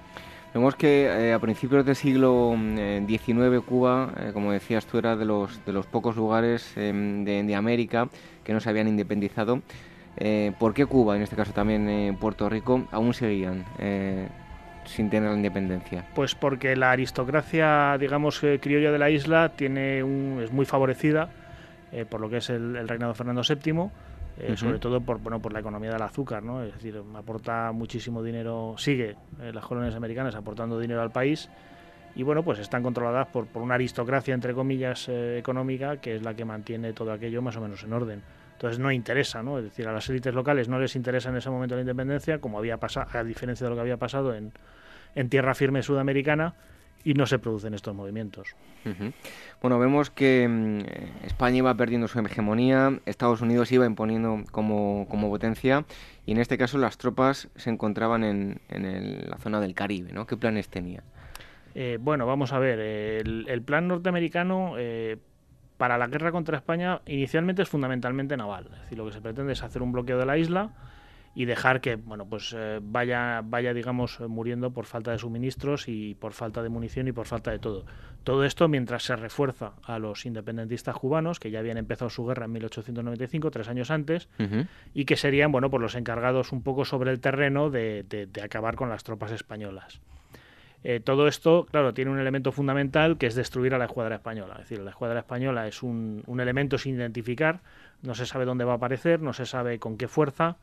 Vemos que eh, a principios del siglo XIX Cuba, como decías tú, era de los, de los pocos lugares em, de, de, América que no se habían independizado. ¿Por qué Cuba, en este caso también Puerto Rico, aún seguían sin tener la independencia?
Pues porque la aristocracia, digamos, eh, criolla de la isla tiene un, es muy favorecida eh, por lo que es el, reinado de Fernando VII, eh, sobre todo por, bueno, por la economía del azúcar, ¿no? Es decir, aporta muchísimo dinero, sigue las colonias americanas aportando dinero al país y bueno, pues están controladas por, por una aristocracia, entre comillas, eh, económica, que es la que mantiene todo aquello más o menos en orden. Entonces no interesa, ¿no? Es decir, a las élites locales no les interesa en ese momento la independencia, como había pasado, a diferencia de lo que había pasado en, en tierra firme sudamericana, y no se producen estos movimientos.
Bueno, vemos que mm, España iba perdiendo su hegemonía, Estados Unidos iba imponiendo como, como potencia y en este caso las tropas se encontraban en, en la zona del Caribe, ¿no? ¿Qué planes tenía?
Eh, bueno, vamos a ver, el, plan norteamericano eh, para la guerra contra España inicialmente es fundamentalmente naval. Es decir, lo que se pretende es hacer un bloqueo de la isla y dejar que bueno pues eh, vaya vaya digamos muriendo por falta de suministros y por falta de munición y por falta de todo. Todo esto mientras se refuerza a los independentistas cubanos que ya habían empezado su guerra en 1895 tres años antes y que serían bueno pues los encargados un poco sobre el terreno de, de acabar con las tropas españolas. Eh, todo esto, claro, tiene un elemento fundamental que es destruir a la escuadra española. Es decir, la escuadra española es un, elemento sin identificar, no se sabe dónde va a aparecer, no se sabe con qué fuerza,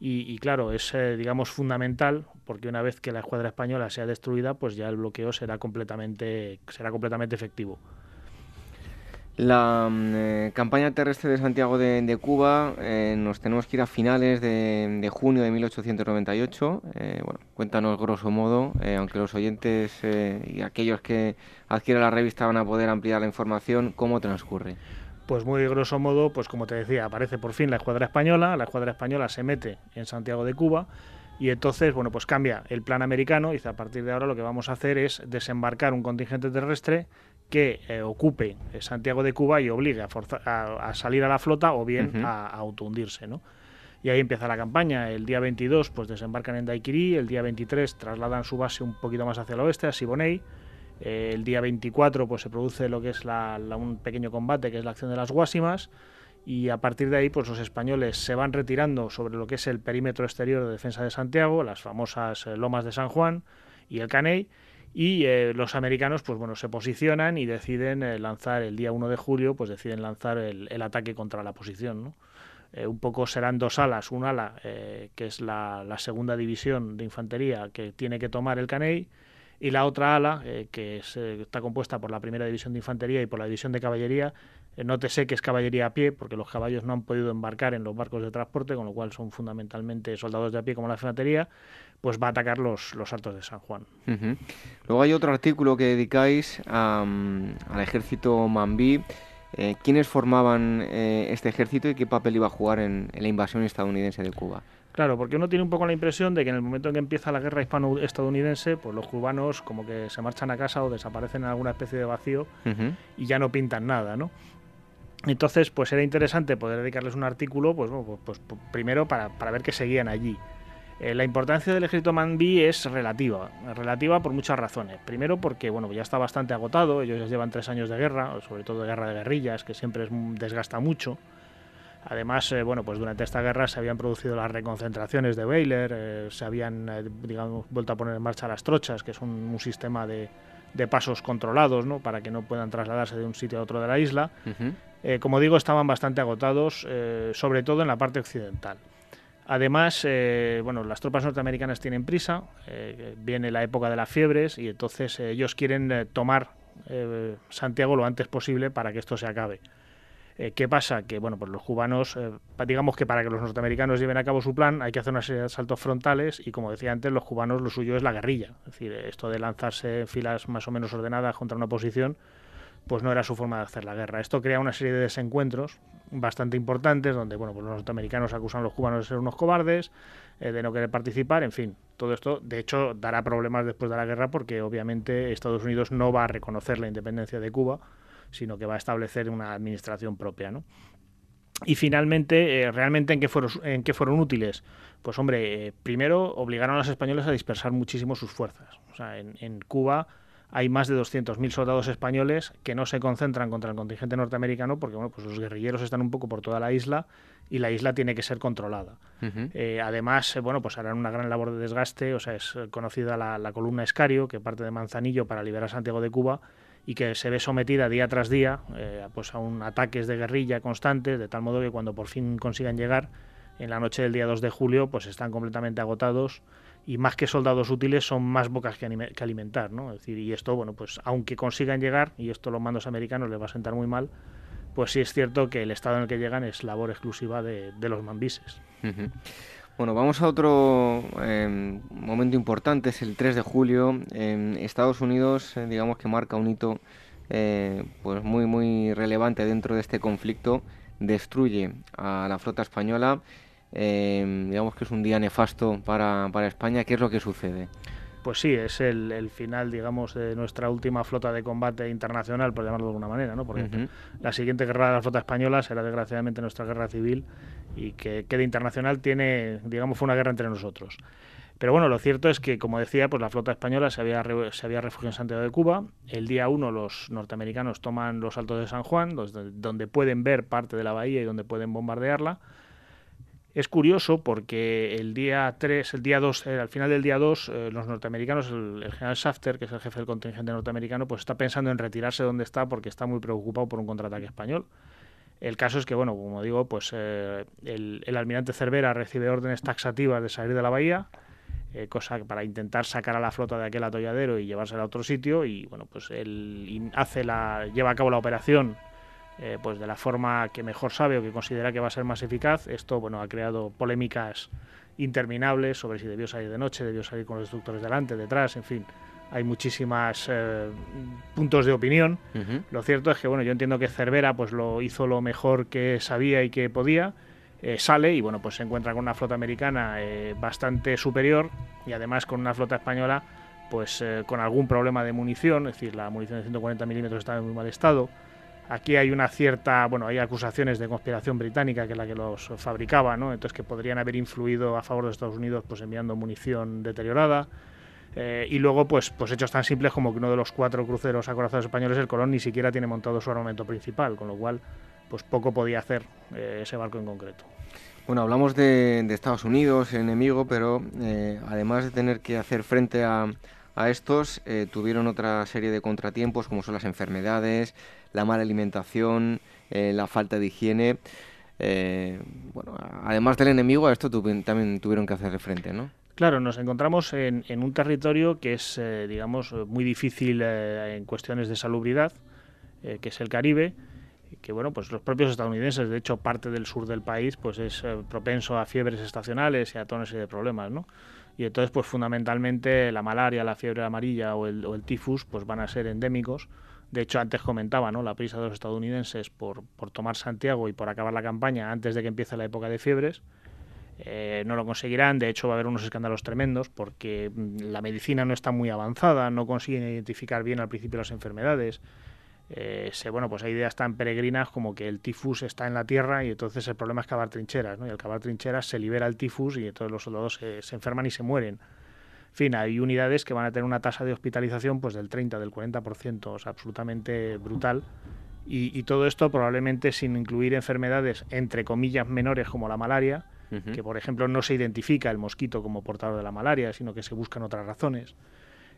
y, claro, es, eh, digamos, fundamental, porque una vez que la escuadra española sea destruida, pues ya el bloqueo será completamente, será completamente efectivo.
La mm, eh, campaña terrestre de Santiago de, Cuba eh, nos tenemos que ir a finales de, junio de 1898. Eh, bueno, cuéntanos grosso modo, aunque los oyentes y aquellos que adquieran la revista van a poder ampliar la información, cómo transcurre.
Pues muy grosso modo, pues como te decía, aparece por fin la escuadra española, la escuadra española se mete en Santiago de Cuba y entonces, bueno, pues cambia el plan americano y a partir de ahora lo que vamos a hacer es desembarcar un contingente terrestre que eh, ocupe Santiago de Cuba y obligue a, a, salir a la flota o bien a, autohundirse, ¿no? Y ahí empieza la campaña. El día 22 pues desembarcan en Daiquiri, el día 23 trasladan su base un poquito más hacia el oeste, a Siboney. El día 24 pues se produce lo que es un pequeño combate, que es la acción de las Guasimas. Y a partir de ahí pues los españoles se van retirando sobre lo que es el perímetro exterior de defensa de Santiago, las famosas eh, lomas de San Juan y el Caney y eh, los americanos pues bueno se posicionan y deciden eh, lanzar el día 1 de julio pues deciden lanzar el, ataque contra la posición eh, un poco serán dos alas un ala que es la, segunda división de infantería que tiene que tomar el Caney y la otra ala que está compuesta por la primera división de infantería y por la división de caballería no te sé que es caballería a pie porque los caballos no han podido embarcar en los barcos de transporte con lo cual son fundamentalmente soldados de a pie como la infantería pues va a atacar los, los altos de San Juan.
Luego hay otro artículo que dedicáis al ejército Mambí. Eh, ¿Quiénes formaban eh, este ejército y qué papel iba a jugar en, la invasión estadounidense de Cuba?
Claro, porque uno tiene un poco la impresión de que en el momento en que empieza la guerra hispano-estadounidense, pues los cubanos como que se marchan a casa o desaparecen en alguna especie de vacío y ya no pintan nada, ¿no? Entonces, pues era interesante poder dedicarles un artículo, pues, pues, pues, pues primero para, para ver que seguían allí. Eh, la importancia del ejército Manbí es relativa, relativa por muchas razones. Primero porque bueno, ya está bastante agotado, ellos ya llevan tres años de guerra, sobre todo de guerra de guerrillas, que siempre es, desgasta mucho. Además, eh, bueno, pues durante esta guerra se habían producido las reconcentraciones de Baylor, eh, se habían, digamos, vuelto a poner en marcha las trochas, que es un, sistema de, pasos controlados, ¿no? Para que no puedan trasladarse de un sitio a otro de la isla. como digo, estaban bastante agotados, sobre todo en la parte occidental. Además, eh, bueno, las tropas norteamericanas tienen prisa, eh, viene la época de las fiebres y entonces eh, ellos quieren tomar Santiago lo antes posible para que esto se acabe. ¿Qué pasa? Que bueno, pues los cubanos, digamos que para que los norteamericanos lleven a cabo su plan hay que hacer una serie de asaltos frontales y como decía antes, los cubanos lo suyo es la guerrilla. Es decir, esto de lanzarse en filas más o menos ordenadas contra una posición, pues no era su forma de hacer la guerra. Esto crea una serie de desencuentros bastante importantes donde bueno, pues los norteamericanos acusan a los cubanos de ser unos cobardes, eh, de no querer participar, en fin, todo esto de hecho dará problemas después de la guerra porque obviamente Estados Unidos no va a reconocer la independencia de Cuba, sino que va a establecer una administración propia, ¿no? Y finalmente, eh, ¿realmente en qué, fueron, en qué fueron útiles? Pues hombre, eh, primero obligaron a los españoles a dispersar muchísimo sus fuerzas. O sea, en, en Cuba hay más de 200.000 soldados españoles que no se concentran contra el contingente norteamericano porque bueno, pues los guerrilleros están un poco por toda la isla y la isla tiene que ser controlada. Eh, además, eh, bueno, pues harán una gran labor de desgaste, o sea, es conocida la, columna Escario, que parte de Manzanillo para liberar Santiago de Cuba y que se ve sometida día tras día eh, pues a un ataques de guerrilla constantes, de tal modo que cuando por fin consigan llegar en la noche del día 2 de julio, pues están completamente agotados y más que soldados útiles son más bocas que, alimentar, ¿no? Es decir, y esto, bueno, pues aunque consigan llegar, y esto los mandos americanos les va a sentar muy mal, pues sí es cierto que el estado en el que llegan es labor exclusiva de, los mambises.
Bueno, vamos a otro em, momento importante, es el 3 de julio. En Estados Unidos, eh, digamos que marca un hito eh, pues muy, muy relevante dentro de este conflicto. Destruye a la flota española Em, digamos que es un día nefasto para, para, España. ¿Qué es lo que sucede?
Pues sí, es el, final, digamos, de nuestra última flota de combate internacional, por llamarlo de alguna manera, ¿no? Porque la siguiente guerra de la flota española será desgraciadamente nuestra guerra civil y que quede internacional tiene, digamos, fue una guerra entre nosotros. Pero bueno, lo cierto es que, como decía, pues la flota española se había, se había refugiado en Santiago de Cuba. El día 1 los norteamericanos toman los altos de San Juan, donde pueden ver parte de la bahía y donde pueden bombardearla. Es curioso porque el día 3, el día 2, eh, al final del día 2, eh, los norteamericanos, el, general Shafter, que es el jefe del contingente norteamericano, pues está pensando en retirarse donde está porque está muy preocupado por un contraataque español. El caso es que, bueno, como digo, pues eh, el, almirante Cervera recibe órdenes taxativas de salir de la bahía, cosa para intentar sacar a la flota de aquel atolladero y llevársela a otro sitio, y bueno, pues él hace la, lleva a cabo la operación eh, pues de la forma que mejor sabe o que considera que va a ser más eficaz. Esto bueno, ha creado polémicas interminables sobre si debió salir de noche, debió salir con los destructores delante, detrás, en fin. Hay muchísimos eh, puntos de opinión. Lo cierto es que bueno, yo entiendo que Cervera pues lo hizo lo mejor que sabía y que podía. Eh, sale y bueno, pues se encuentra con una flota americana bastante superior y además con una flota española pues con algún problema de munición, es decir, la munición de 140 milímetros estaba en muy mal estado. Aquí hay una cierta, bueno, hay acusaciones de conspiración británica que es la que los fabricaba, ¿no? Entonces que podrían haber influido a favor de Estados Unidos, pues enviando munición deteriorada. Eh, y luego, pues, pues hechos tan simples como que uno de los cuatro cruceros acorazados españoles, el Colón, ni siquiera tiene montado su armamento principal, con lo cual, pues poco podía hacer eh, ese barco en concreto.
Bueno, hablamos de, Estados Unidos, enemigo, pero eh, además de tener que hacer frente a, a estos, tuvieron otra serie de contratiempos, como son las enfermedades, la mala alimentación, eh, la falta de higiene. Eh, bueno, además del enemigo, a esto también tuvieron que hacerle frente, ¿no?
Claro, nos encontramos en, un territorio que es, eh, digamos, muy difícil en cuestiones de salubridad, que es el Caribe, que bueno, pues los propios estadounidenses, de hecho, parte del sur del país, pues es propenso a fiebres estacionales y a toda una serie de problemas, ¿no? Y entonces, pues fundamentalmente la malaria, la fiebre amarilla o el, tifus, pues van a ser endémicos de hecho, antes comentaba ¿no? la prisa de los estadounidenses por, por tomar Santiago y por acabar la campaña antes de que empiece la época de fiebres. Eh, no lo conseguirán, de hecho va a haber unos escándalos tremendos porque mm, la medicina no está muy avanzada, no consiguen identificar bien al principio las enfermedades. Eh, se, bueno, pues hay ideas tan peregrinas como que el tifus está en la tierra y entonces el problema es cavar trincheras, ¿no? y al cavar trincheras se libera el tifus y entonces los soldados se enferman y se mueren fin, hay unidades que van a tener una tasa de hospitalización pues del 30, del 40%, o sea, absolutamente brutal. Y, todo esto probablemente sin incluir enfermedades entre comillas menores como la malaria, que por ejemplo no se identifica el mosquito como portador de la malaria, sino que se buscan otras razones.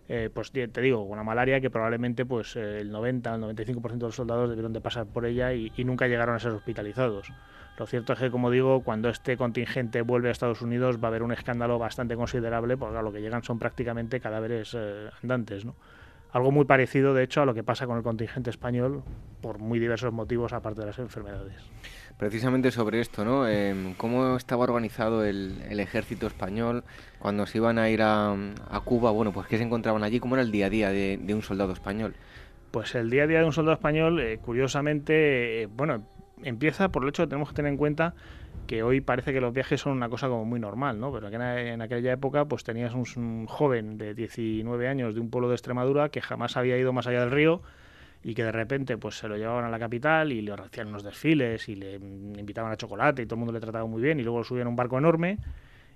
Eh, pues te digo, una malaria que probablemente pues el 90, el 95% de los soldados debieron de pasar por ella y, y nunca llegaron a ser hospitalizados. Lo cierto es que, como digo, cuando este contingente vuelve a Estados Unidos va a haber un escándalo bastante considerable, porque a lo que llegan son prácticamente cadáveres eh, andantes, ¿no? Algo muy parecido, de hecho, a lo que pasa con el contingente español, por muy diversos motivos, aparte de las enfermedades.
Precisamente sobre esto, ¿no? Em, ¿Cómo estaba organizado el, ejército español cuando se iban a ir a, Cuba? Bueno, pues ¿qué se encontraban allí? ¿Cómo era el día a día de, un soldado español?
Pues el día a día de un soldado español, eh, curiosamente, eh, bueno, empieza por el hecho que tenemos que tener en cuenta que hoy parece que los viajes son una cosa como muy normal, ¿no? Pero en aquella época pues tenías un, joven de 19 años de un pueblo de Extremadura que jamás había ido más allá del río y que de repente pues se lo llevaban a la capital y le hacían unos desfiles y le invitaban a chocolate y todo el mundo le trataba muy bien y luego lo subían a un barco enorme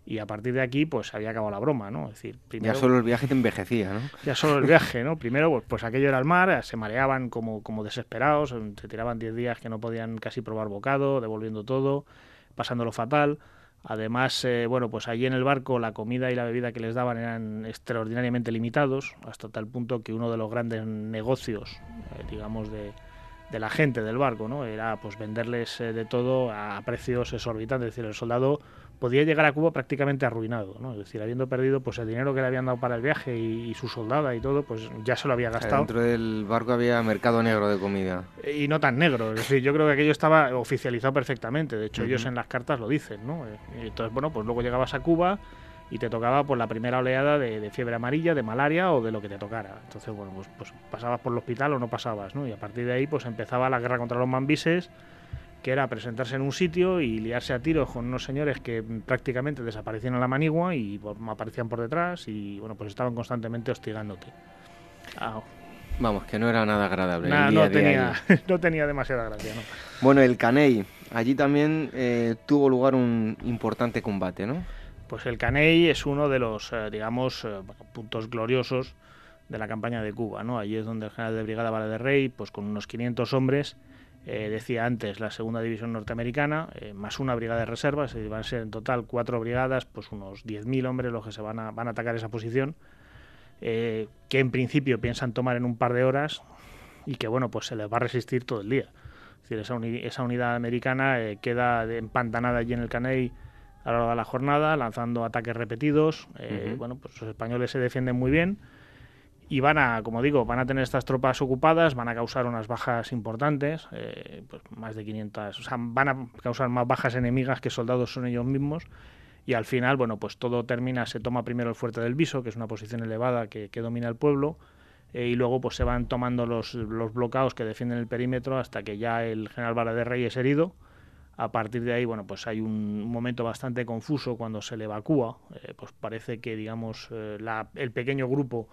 y a partir de aquí pues había acabado la broma, ¿no? Es decir,
primero, ya solo el viaje te envejecía, ¿no?
Ya solo el viaje, ¿no? Primero pues, pues aquello era el mar, se mareaban como, como desesperados, se tiraban 10 días que no podían casi probar bocado, devolviendo todo, pasándolo fatal. Además, eh, bueno, pues allí en el barco la comida y la bebida que les daban eran extraordinariamente limitados, hasta tal punto que uno de los grandes negocios, eh, digamos, de, de la gente del barco, ¿no? Era pues venderles eh, de todo a precios exorbitantes, es decir, el soldado podía llegar a Cuba prácticamente arruinado, ¿no? Es decir, habiendo perdido pues el dinero que le habían dado para el viaje y, su soldada y todo, pues ya se lo había gastado.
dentro del barco había mercado negro de comida.
Y no tan negro, es decir, yo creo que aquello estaba oficializado perfectamente, de hecho ellos en las cartas lo dicen, ¿no? Y entonces, bueno, pues luego llegabas a Cuba y te tocaba por la primera oleada de, fiebre amarilla, de malaria o de lo que te tocara. Entonces, bueno, pues, pues, pasabas por el hospital o no pasabas, ¿no? Y a partir de ahí, pues empezaba la guerra contra los mambises que era presentarse en un sitio y liarse a tiros con unos señores que prácticamente desaparecían en la manigua y pues, aparecían por detrás y bueno, pues estaban constantemente hostigándote.
Ah. Vamos, que no era nada agradable.
no, tenía, no tenía demasiada gracia, ¿no?
Bueno, el Caney, allí también eh, tuvo lugar un importante combate, ¿no?
Pues el Caney es uno de los, eh, digamos, eh, puntos gloriosos de la campaña de Cuba, ¿no? Allí es donde el general de brigada Vale de Rey, pues con unos 500 hombres, eh, decía antes la segunda división norteamericana, eh, más una brigada de reservas, y van a ser en total cuatro brigadas, pues unos 10.000 hombres los que se van a, van a atacar esa posición, eh, que en principio piensan tomar en un par de horas y que bueno, pues se les va a resistir todo el día. Es decir, esa, esa unidad americana queda empantanada allí en el Caney a lo largo de la jornada, lanzando ataques repetidos. Bueno, pues los españoles se defienden muy bien y van a, como digo, van a tener estas tropas ocupadas, van a causar unas bajas importantes, eh, pues más de 500, o sea, van a causar más bajas enemigas que soldados son ellos mismos. Y al final, bueno, pues todo termina, se toma primero el fuerte del Viso, que es una posición elevada que, domina el pueblo, eh, y luego pues se van tomando los, los bloqueos que defienden el perímetro hasta que ya el general Vara de Rey es herido. A partir de ahí, bueno, pues hay un momento bastante confuso cuando se le evacúa. Eh, pues parece que, digamos, el pequeño grupo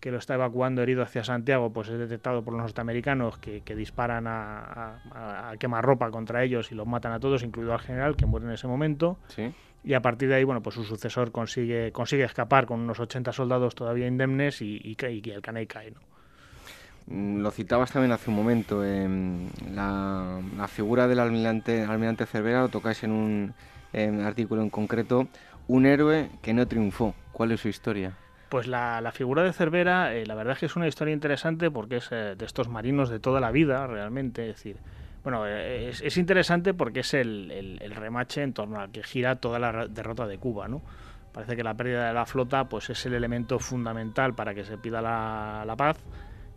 que lo está evacuando herido hacia Santiago, pues es detectado por los norteamericanos que, disparan a, a, quemarropa contra ellos y los matan a todos, incluido al general, que muere en ese momento. Y a partir de ahí, bueno, pues su sucesor consigue, consigue escapar con unos 80 soldados todavía indemnes y, y, el Caney cae. ¿no?
Mm, lo citabas también hace un momento, eh, la, figura del almirante, almirante Cervera lo tocáis en un artículo en concreto, un héroe que no triunfó. ¿Cuál es su historia?
Pues la, figura de Cervera, eh, la verdad es que es una historia interesante porque es eh, de estos marinos de toda la vida, realmente. Es decir, bueno, eh, es, interesante porque es el, remache en torno al que gira toda la derrota de Cuba, ¿no? Parece que la pérdida de la flota pues es el elemento fundamental para que se pida la, paz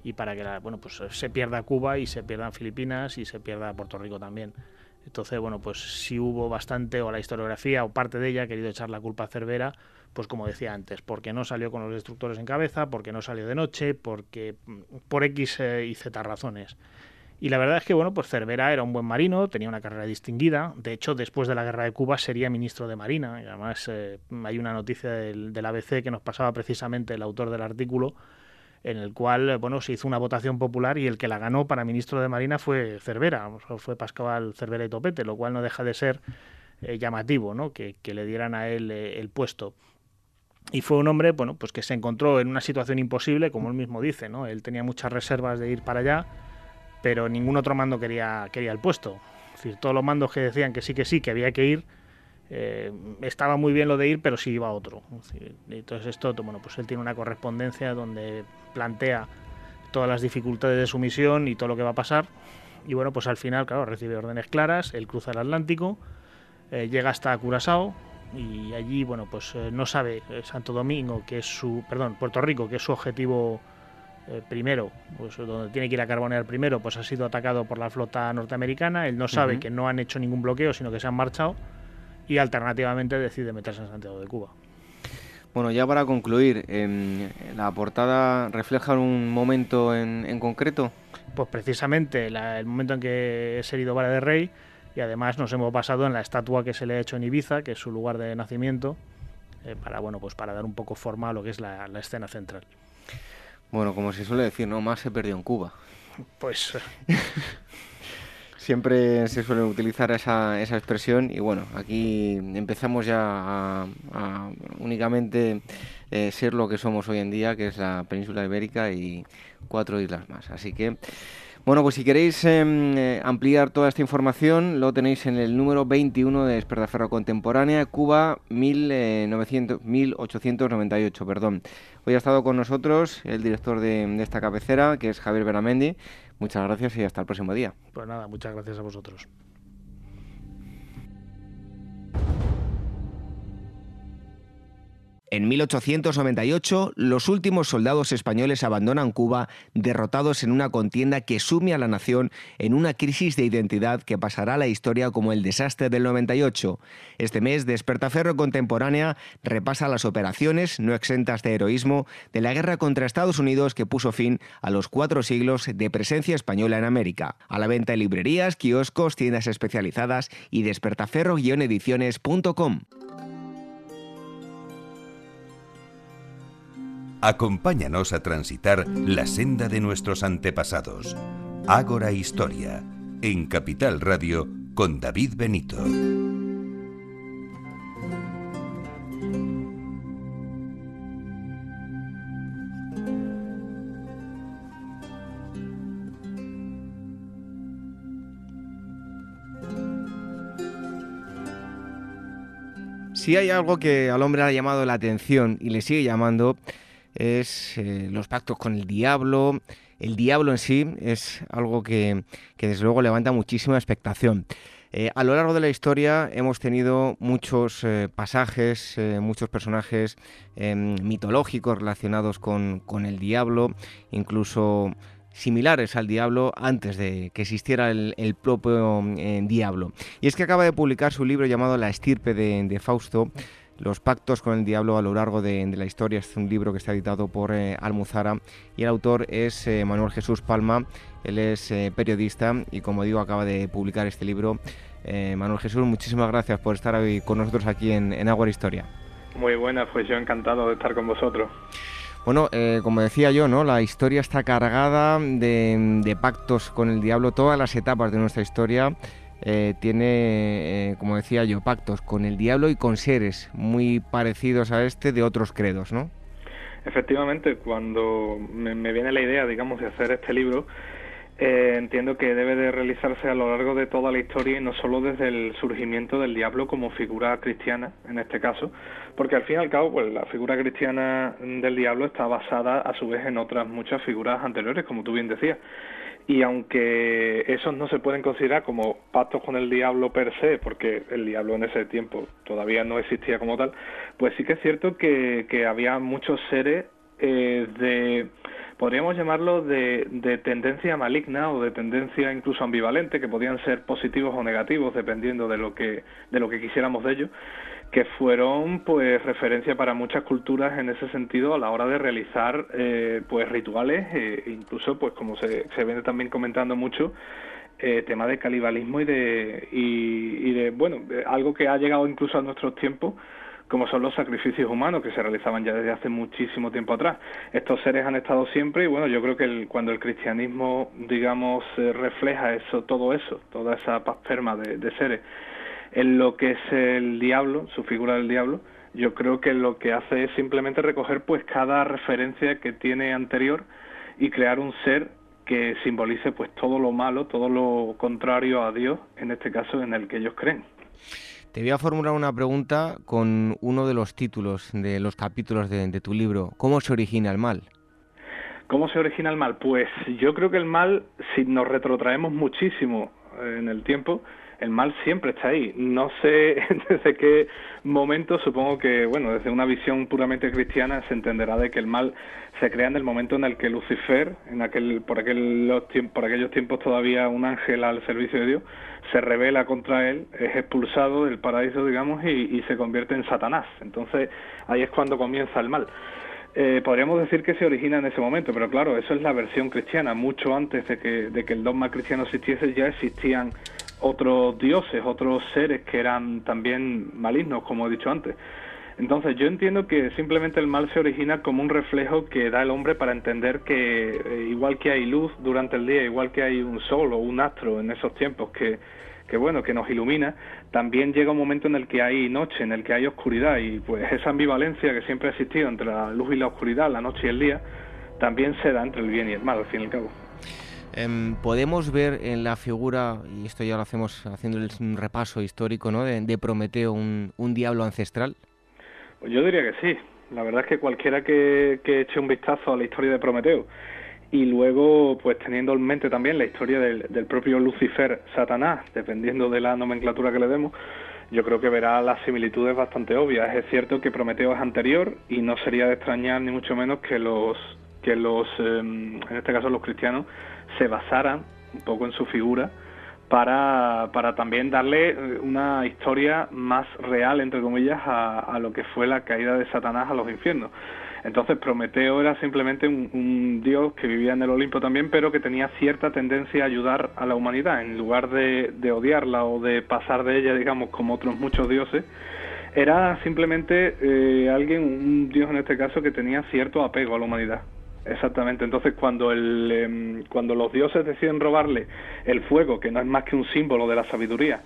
y para que bueno, pues se pierda Cuba y se pierdan Filipinas y se pierda Puerto Rico también. Entonces, bueno, pues si hubo bastante, o la historiografía o parte de ella ha querido echar la culpa a Cervera, pues como decía antes, porque no salió con los destructores en cabeza, porque no salió de noche, porque mm, por X eh, y Z razones. Y la verdad es que, bueno, pues Cervera era un buen marino, tenía una carrera distinguida. De hecho, después de la guerra de Cuba sería ministro de Marina. Y además eh, hay una noticia del, ABC que nos pasaba precisamente el autor del artículo, en el cual, bueno, se hizo una votación popular y el que la ganó para ministro de Marina fue Cervera, fue Pascual Cervera y Topete, lo cual no deja de ser eh, llamativo, ¿no? Que, le dieran a él el puesto. Y fue un hombre, bueno, pues que se encontró en una situación imposible, como él mismo dice, ¿no? Él tenía muchas reservas de ir para allá, pero ningún otro mando quería, quería el puesto. Es decir, todos los mandos que decían que sí, que sí, que había que ir, eh, estaba muy bien lo de ir, pero sí iba otro. entonces esto, bueno, pues él tiene una correspondencia donde plantea todas las dificultades de su misión y todo lo que va a pasar. Y bueno, pues al final, claro, recibe órdenes claras, él cruza el Atlántico, eh, llega hasta Curazao, y allí bueno pues eh, no sabe eh, Santo Domingo que es su perdón Puerto Rico que es su objetivo eh, primero pues donde tiene que ir a carbonear primero pues ha sido atacado por la flota norteamericana él no sabe que no han hecho ningún bloqueo sino que se han marchado y alternativamente decide meterse en Santiago de Cuba
bueno, ya para concluir, em, ¿la portada refleja un momento en, concreto?
Pues precisamente el momento en que es herido Vara de Rey, y además nos hemos basado en la estatua que se le ha hecho en Ibiza, que es su lugar de nacimiento, eh, para bueno pues para dar un poco forma a lo que es la, escena central.
Bueno, como se suele decir, no más se perdió en Cuba.
Pues
siempre se suele utilizar esa, esa expresión y bueno, aquí empezamos ya a, únicamente eh, ser lo que somos hoy en día, que es la península ibérica y cuatro islas más. Así que bueno, pues si queréis em, eh, ampliar toda esta información, lo tenéis en el número 21 de Esperdaferro Contemporánea, Cuba 1900, 1898. Perdón. Hoy ha estado con nosotros el director de, esta cabecera, que es Javier Beramendi. Muchas gracias y hasta el próximo día.
Pues nada, muchas gracias a vosotros.
En 1898, los últimos soldados españoles abandonan Cuba derrotados en una contienda que sume a la nación en una crisis de identidad que pasará a la historia como el desastre del 98. Este mes, Despertaferro Contemporánea repasa las operaciones, no exentas de heroísmo, de la guerra contra Estados Unidos que puso fin a los cuatro siglos de presencia española en América. A la venta en librerías, kioscos, tiendas especializadas y despertaferro-ediciones.com.
Acompáñanos a transitar la senda de nuestros antepasados. Ágora Historia, en Capital Radio, con David Benito.
Si hay algo que al hombre ha llamado la atención y le sigue llamando, es eh, los pactos con el diablo. El diablo en sí es algo que, desde luego levanta muchísima expectación. Eh, a lo largo de la historia hemos tenido muchos eh, pasajes, muchos personajes em, mitológicos relacionados con, el diablo, incluso similares al diablo antes de que existiera el, propio diablo. Y es que acaba de publicar su libro llamado La estirpe de Fausto, los pactos con el diablo a lo largo de, la historia. es un libro que está editado por eh, Almuzara y el autor es eh, Manuel Jesús Palma. Él es eh, periodista y como digo acaba de publicar este libro. Manuel Jesús, muchísimas gracias por estar hoy con nosotros aquí en, en Agua Historia.
Muy buena, pues yo encantado de estar con vosotros.
Bueno, como decía yo, ¿no? La historia está cargada de, de, pactos con el diablo, todas las etapas de nuestra historia eh, tiene, eh, como decía yo, pactos con el diablo y con seres muy parecidos a este de otros credos, ¿no?
Efectivamente, cuando me, viene la idea, digamos, de hacer este libro, eh, entiendo que debe de realizarse a lo largo de toda la historia y no solo desde el surgimiento del diablo como figura cristiana, en este caso, porque al fin y al cabo, pues la figura cristiana del diablo está basada a su vez en otras muchas figuras anteriores, como tú bien decías y aunque esos no se pueden considerar como pactos con el diablo per se, porque el diablo en ese tiempo todavía no existía como tal, pues sí que es cierto que, había muchos seres eh, de, podríamos llamarlo de, de, tendencia maligna o de tendencia incluso ambivalente, que podían ser positivos o negativos dependiendo de lo que, de lo que quisiéramos de ellos que fueron pues referencia para muchas culturas en ese sentido a la hora de realizar eh, pues rituales e incluso pues como se, se viene también comentando mucho eh, tema de calibalismo y de y, de bueno algo que ha llegado incluso a nuestros tiempos como son los sacrificios humanos que se realizaban ya desde hace muchísimo tiempo atrás. Estos seres han estado siempre y bueno, yo creo que cuando el cristianismo, digamos, refleja eso, todo eso, toda esa pasperma de, de seres en lo que es el diablo, su figura del diablo, yo creo que lo que hace es simplemente recoger pues cada referencia que tiene anterior y crear un ser que simbolice pues todo lo malo, todo lo contrario a Dios, en este caso en el que ellos creen.
Te voy a formular una pregunta con uno de los títulos de los capítulos de, de tu libro. ¿Cómo se origina el mal?
¿Cómo se origina el mal? Pues yo creo que el mal, si nos retrotraemos muchísimo en el tiempo, el mal siempre está ahí. No sé desde qué momento, supongo que, bueno, desde una visión puramente cristiana se entenderá de que el mal se crea en el momento en el que Lucifer, en aquel, por, aquel, por aquellos tiempos todavía un ángel al servicio de Dios, se revela contra él, es expulsado del paraíso, digamos, y, y se convierte en Satanás. Entonces ahí es cuando comienza el mal. Eh, podríamos decir que se origina en ese momento, pero claro, eso es la versión cristiana. Mucho antes de que, de que el dogma cristiano existiese ya existían otros dioses, otros seres que eran también malignos, como he dicho antes. Entonces yo entiendo que simplemente el mal se origina como un reflejo que da el hombre para entender que eh, igual que hay luz durante el día, igual que hay un sol o un astro en esos tiempos que, que bueno, que nos ilumina, también llega un momento en el que hay noche, en el que hay oscuridad y pues esa ambivalencia que siempre ha existido entre la luz y la oscuridad, la noche y el día, también se da entre el bien y el mal, al fin y al cabo.
Em, podemos ver en la figura, y esto ya lo hacemos haciendo un repaso histórico, ¿no? de, Prometeo un, diablo ancestral.
Pues yo diría que sí. La verdad es que cualquiera que, que eche un vistazo a la historia de Prometeo y luego pues teniendo en mente también la historia del, del propio Lucifer Satanás, dependiendo de la nomenclatura que le demos, yo creo que verá las similitudes bastante obvias. Es cierto que Prometeo es anterior y no sería de extrañar ni mucho menos que los que los em, en este caso los cristianos se basaran un poco en su figura para, para también darle eh, una historia más real, entre comillas, a, a lo que fue la caída de Satanás a los infiernos. Entonces Prometeo era simplemente un, dios que vivía en el Olimpo también, pero que tenía cierta tendencia a ayudar a la humanidad. En lugar de, odiarla o de pasar de ella, digamos, como otros muchos dioses, era simplemente eh, alguien, un dios en este caso, que tenía cierto apego a la humanidad. Exactamente. Entonces, cuando, el, em, cuando los dioses deciden robarle el fuego, que no es más que un símbolo de la sabiduría,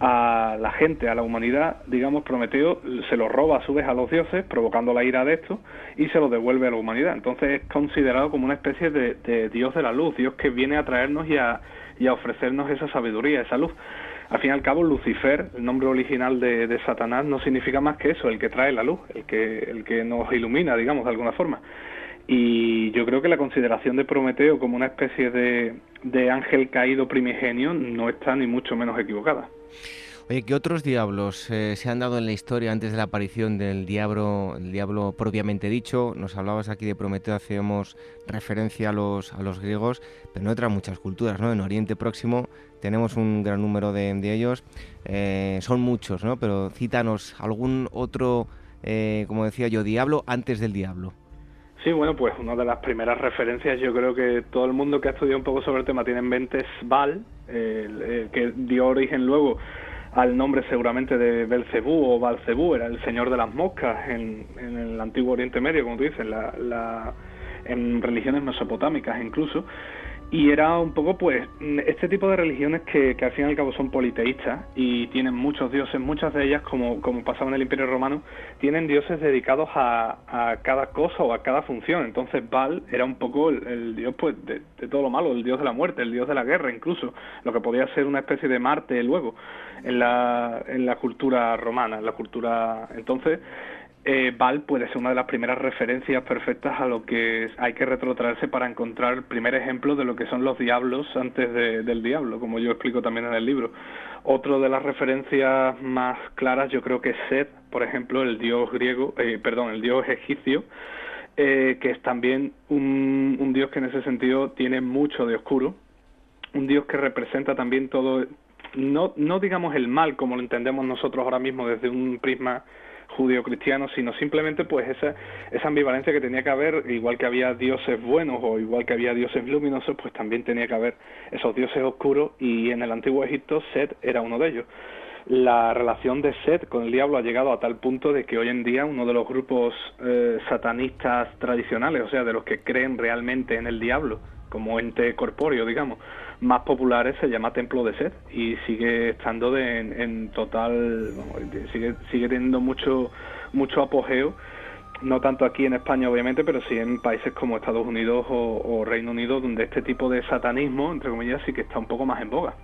a la gente, a la humanidad, digamos, Prometeo se lo roba a su vez a los dioses, provocando la ira de estos, y se lo devuelve a la humanidad. Entonces es considerado como una especie de, dios de la luz, dios que viene a traernos y a, y a, ofrecernos esa sabiduría, esa luz. Al fin y al cabo, Lucifer, el nombre original de, de, Satanás, no significa más que eso, el que trae la luz, el que, el que nos ilumina, digamos, de alguna forma. Y yo creo que la consideración de Prometeo como una especie de, de ángel caído primigenio no está ni mucho menos equivocada.
Oye, ¿qué otros diablos eh, se han dado en la historia antes de la aparición del diablo, el diablo propiamente dicho? Nos hablabas aquí de Prometeo, hacíamos referencia a los, a los griegos, pero en otras muchas culturas, ¿no? En Oriente Próximo tenemos un gran número de, ellos, eh, son muchos, ¿no? Pero cítanos algún otro, eh, como decía yo, diablo antes del diablo.
Sí, bueno, pues una de las primeras referencias, yo creo que todo el mundo que ha estudiado un poco sobre el tema tiene en mente es Baal, que dio origen luego al nombre seguramente de Belcebú o Balcebú, era el señor de las moscas en, el antiguo Oriente Medio, como tú dices, la, en religiones mesopotámicas incluso, y era un poco, pues, este tipo de religiones que, que, al fin y al cabo son politeístas y tienen muchos dioses, muchas de ellas, como, como pasaba en el Imperio Romano, tienen dioses dedicados a, a cada cosa o a cada función. Entonces Baal era un poco el, dios pues de, todo lo malo, el dios de la muerte, el dios de la guerra incluso, lo que podía ser una especie de Marte luego en la, en la cultura romana, en la cultura... Entonces eh, Val puede ser una de las primeras referencias perfectas a lo que hay que retrotraerse para encontrar el primer ejemplo de lo que son los diablos antes del diablo, como yo explico también en el libro. Otro de las referencias más claras yo creo que es Seth, por ejemplo, el dios griego, eh, perdón, el dios egipcio, eh, que es también un, un dios que en ese sentido tiene mucho de oscuro, un dios que representa también todo, no, no digamos el mal como lo entendemos nosotros ahora mismo desde un prisma judío-cristiano, sino simplemente pues esa, esa ambivalencia que tenía que haber, igual que había dioses buenos o igual que había dioses luminosos, pues también tenía que haber esos dioses oscuros y en el antiguo Egipto Set era uno de ellos. La relación de Set con el diablo ha llegado a tal punto de que hoy en día uno de los grupos eh, satanistas tradicionales, o sea, de los que creen realmente en el diablo como ente corpóreo, digamos, más populares se llama Templo de Sed y sigue estando en, total, sigue, sigue teniendo mucho, mucho apogeo, no tanto aquí en España obviamente, pero sí en países como Estados Unidos o, Reino Unido, donde este tipo de satanismo, entre comillas, sí que está un poco más en boga.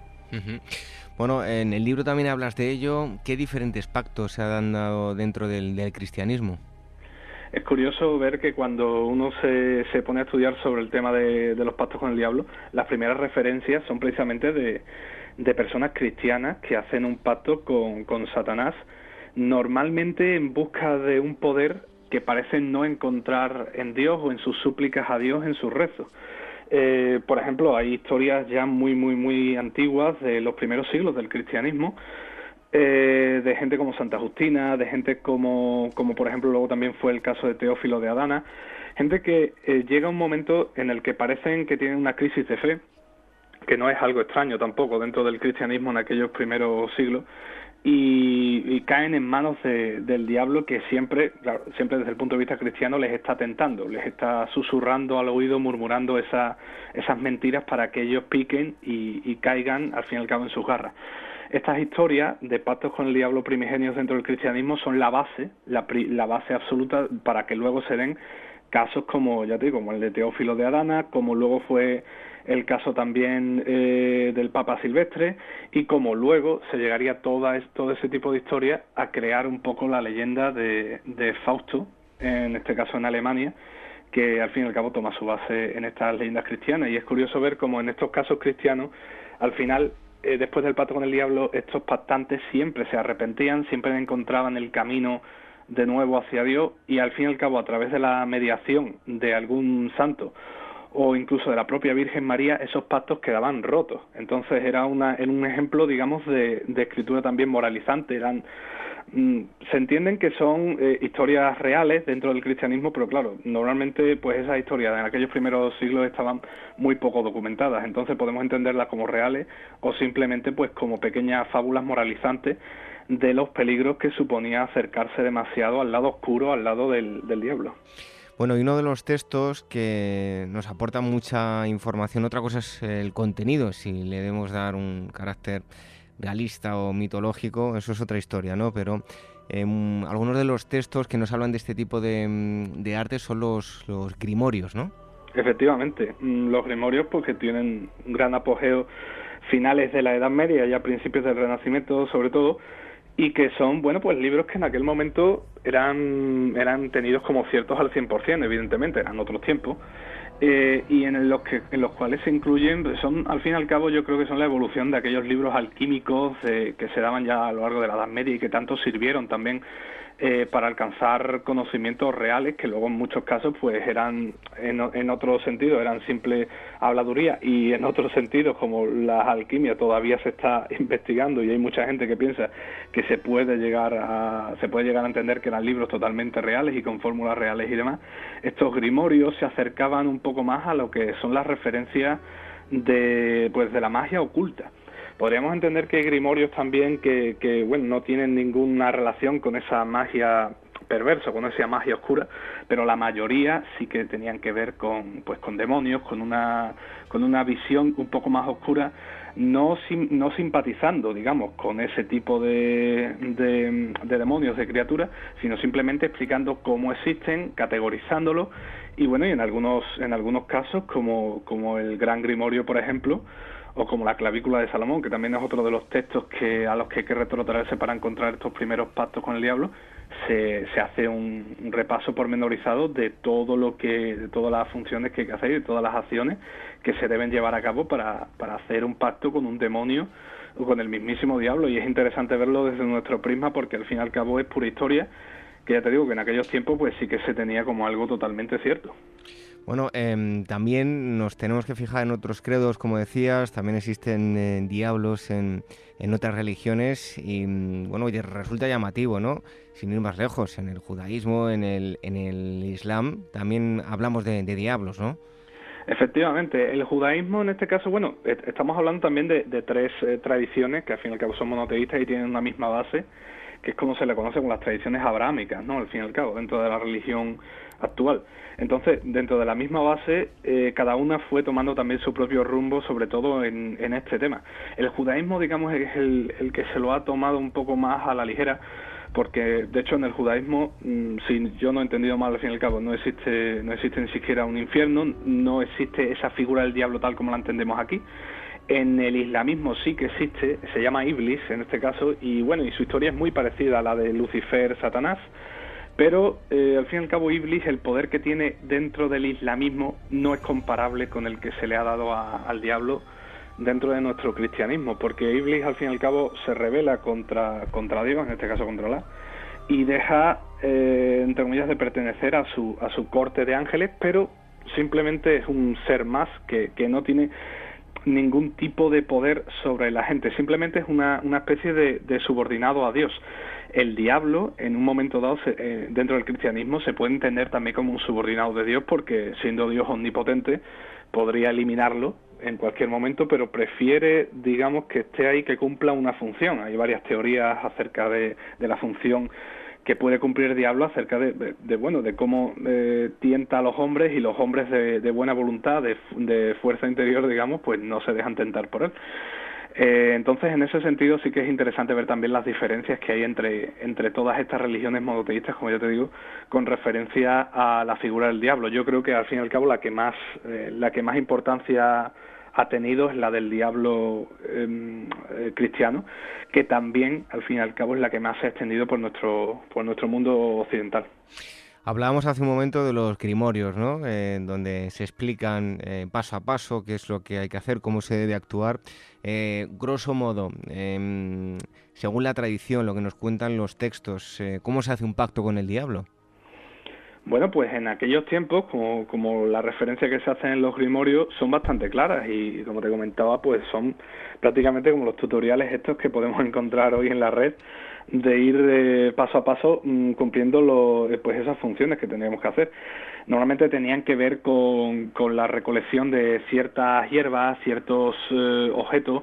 Bueno, en el libro también hablas de ello. ¿Qué diferentes pactos se han dado dentro del cristianismo?
Es curioso ver que cuando uno se, se pone a estudiar sobre el tema de, los pactos con el diablo, las primeras referencias son precisamente de, de personas cristianas que hacen un pacto con, con Satanás, normalmente en busca de un poder que parecen no encontrar en Dios o en sus súplicas a Dios en sus rezos. Eh, por ejemplo, hay historias ya muy, muy, muy antiguas de los primeros siglos del cristianismo eh, de gente como Santa Justina, de gente como, como por ejemplo luego también fue el caso de Teófilo de Adana, gente que eh, llega un momento en el que parecen que tienen una crisis de fe, que no es algo extraño tampoco dentro del cristianismo en aquellos primeros siglos, y, caen en manos del diablo que siempre, siempre desde el punto de vista cristiano les está tentando, les está susurrando al oído, murmurando esa, esas mentiras para que ellos piquen y, y caigan al fin y al cabo en sus garras. Estas historias de pactos con el diablo primigenios dentro del cristianismo son la base, la, la base absoluta para que luego se den casos como, ya te digo, como el de Teófilo de Adana, como luego fue el caso también eh, del Papa Silvestre y como luego se llegaría toda, todo ese tipo de historias a crear un poco la leyenda de, de Fausto, en este caso en Alemania, que al fin y al cabo toma su base en estas leyendas cristianas. Y es curioso ver cómo en estos casos cristianos, al final, eh, después del pacto con el diablo, estos pactantes siempre se arrepentían, siempre encontraban el camino de nuevo hacia Dios y al fin y al cabo a través de la mediación de algún santo o incluso de la propia Virgen María, esos pactos quedaban rotos. Entonces era una, en un ejemplo, digamos, de, de escritura también moralizante. Eran Mm, se entienden que son eh, historias reales dentro del cristianismo, pero claro, normalmente pues esas historias en aquellos primeros siglos estaban muy poco documentadas, entonces podemos entenderlas como reales o simplemente pues como pequeñas fábulas moralizantes de los peligros que suponía acercarse demasiado al lado oscuro, al lado del, del diablo.
Bueno, y uno de los textos que nos aporta mucha información, otra cosa es el contenido, si le debemos dar un carácter realista o mitológico, eso es otra historia, ¿no? Pero em, algunos de los textos que nos hablan de este tipo de, de arte son los, los grimorios, ¿no?
Efectivamente, mm, los grimorios porque tienen un gran apogeo finales de la Edad Media y a principios del Renacimiento sobre todo, y que son, bueno, pues libros que en aquel momento eran, eran tenidos como ciertos al 100%, evidentemente, eran otros tiempos, eh, y en los, que, en los cuales se incluyen, son al fin y al cabo yo creo que son la evolución de aquellos libros alquímicos eh, que se daban ya a lo largo de la Edad Media y que tanto sirvieron también eh, para alcanzar conocimientos reales que luego en muchos casos pues eran en, en otro sentido eran simple habladuría. Y en otros sentidos como la alquimia todavía se está investigando y hay mucha gente que piensa que se puede llegar a se puede llegar a entender que eran libros totalmente reales y con fórmulas reales y demás estos grimorios se acercaban un poco más a lo que son las referencias de pues de la magia oculta podríamos entender que grimorios también que, que, bueno, no tienen ninguna relación con esa magia perversa, con esa magia oscura, pero la mayoría sí que tenían que ver con, pues, con demonios, con una, con una visión un poco más oscura, no, no simpatizando, digamos, con ese tipo de, de, de demonios, de criaturas, sino simplemente explicando cómo existen, categorizándolo. Y bueno, y en algunos, en algunos casos, como, como el Gran Grimorio, por ejemplo, o como la clavícula de Salomón, que también es otro de los textos que a los que hay que retrotraerse para encontrar estos primeros pactos con el diablo, se, se hace un, repaso pormenorizado de todo lo que, de todas las funciones que hay que hacer y de todas las acciones que se deben llevar a cabo para, para hacer un pacto con un demonio o con el mismísimo diablo. Y es interesante verlo desde nuestro prisma porque al fin y al cabo es pura historia, que ya te digo que en aquellos tiempos pues sí que se tenía como algo totalmente cierto.
Bueno, em, también nos tenemos que fijar en otros credos, como decías, también existen eh, diablos en, otras religiones y mm, bueno, resulta llamativo, ¿no? Sin ir más lejos, en el judaísmo, en el, islam, también hablamos de, diablos, ¿no?
Efectivamente, el judaísmo en este caso, bueno, estamos hablando también de, tres eh, tradiciones que al fin y al cabo son monoteístas y tienen una misma base, que es como se le conoce como las tradiciones abrámicas, ¿no? Al fin y al cabo, dentro de la religión actual. Entonces, dentro de la misma base, eh, cada una fue tomando también su propio rumbo, sobre todo en, en este tema. El judaísmo, digamos, es el, que se lo ha tomado un poco más a la ligera, porque de hecho en el judaísmo, mm, si yo no he entendido mal al fin y al cabo, no existe, no existe ni siquiera un infierno, no existe esa figura del diablo tal como la entendemos aquí. En el islamismo sí que existe, se llama Iblis en este caso, y bueno, y su historia es muy parecida a la de Lucifer, Satanás, pero eh, al fin y al cabo Iblis, el poder que tiene dentro del islamismo no es comparable con el que se le ha dado al diablo dentro de nuestro cristianismo, porque Iblis al fin y al cabo se revela contra, contra Dios, en este caso contra Allah, y deja, eh, entre comillas, de pertenecer a su, a su corte de ángeles, pero simplemente es un ser más que, que no tiene ningún tipo de poder sobre la gente, simplemente es una, una especie de, de subordinado a Dios el diablo en un momento dado eh, dentro del cristianismo se puede entender también como un subordinado de Dios porque siendo Dios omnipotente podría eliminarlo en cualquier momento, pero prefiere, digamos, que esté ahí, que cumpla una función. Hay varias teorías acerca de, la función que puede cumplir diablo acerca de, bueno de cómo eh, tienta a los hombres y los hombres de, buena voluntad de, de, fuerza interior digamos pues no se dejan tentar por él eh, entonces, en ese sentido, sí que es interesante ver también las diferencias que hay entre, entre todas estas religiones monoteístas, como ya te digo, con referencia a la figura del diablo. Yo creo que al fin y al cabo la que más, eh, la que más importancia ha tenido es la del diablo em, eh, cristiano, que también al fin y al cabo es la que más se ha extendido por nuestro, por nuestro mundo occidental.
Hablábamos hace un momento de los grimorios, ¿no? Eh, donde se explican eh, paso a paso qué es lo que hay que hacer, cómo se debe actuar. Eh, grosso modo, em, según la tradición, lo que nos cuentan los textos, ¿cómo se hace un pacto con el diablo?
Bueno, pues en aquellos tiempos, como, como la referencia que se hace en los grimorios, son bastante claras y como te comentaba, pues son prácticamente como los tutoriales estos que podemos encontrar hoy en la red de ir paso a paso mm, cumpliendo lo, pues esas funciones que teníamos que hacer. Normalmente tenían que ver con, con la recolección de ciertas hierbas, ciertos eh, objetos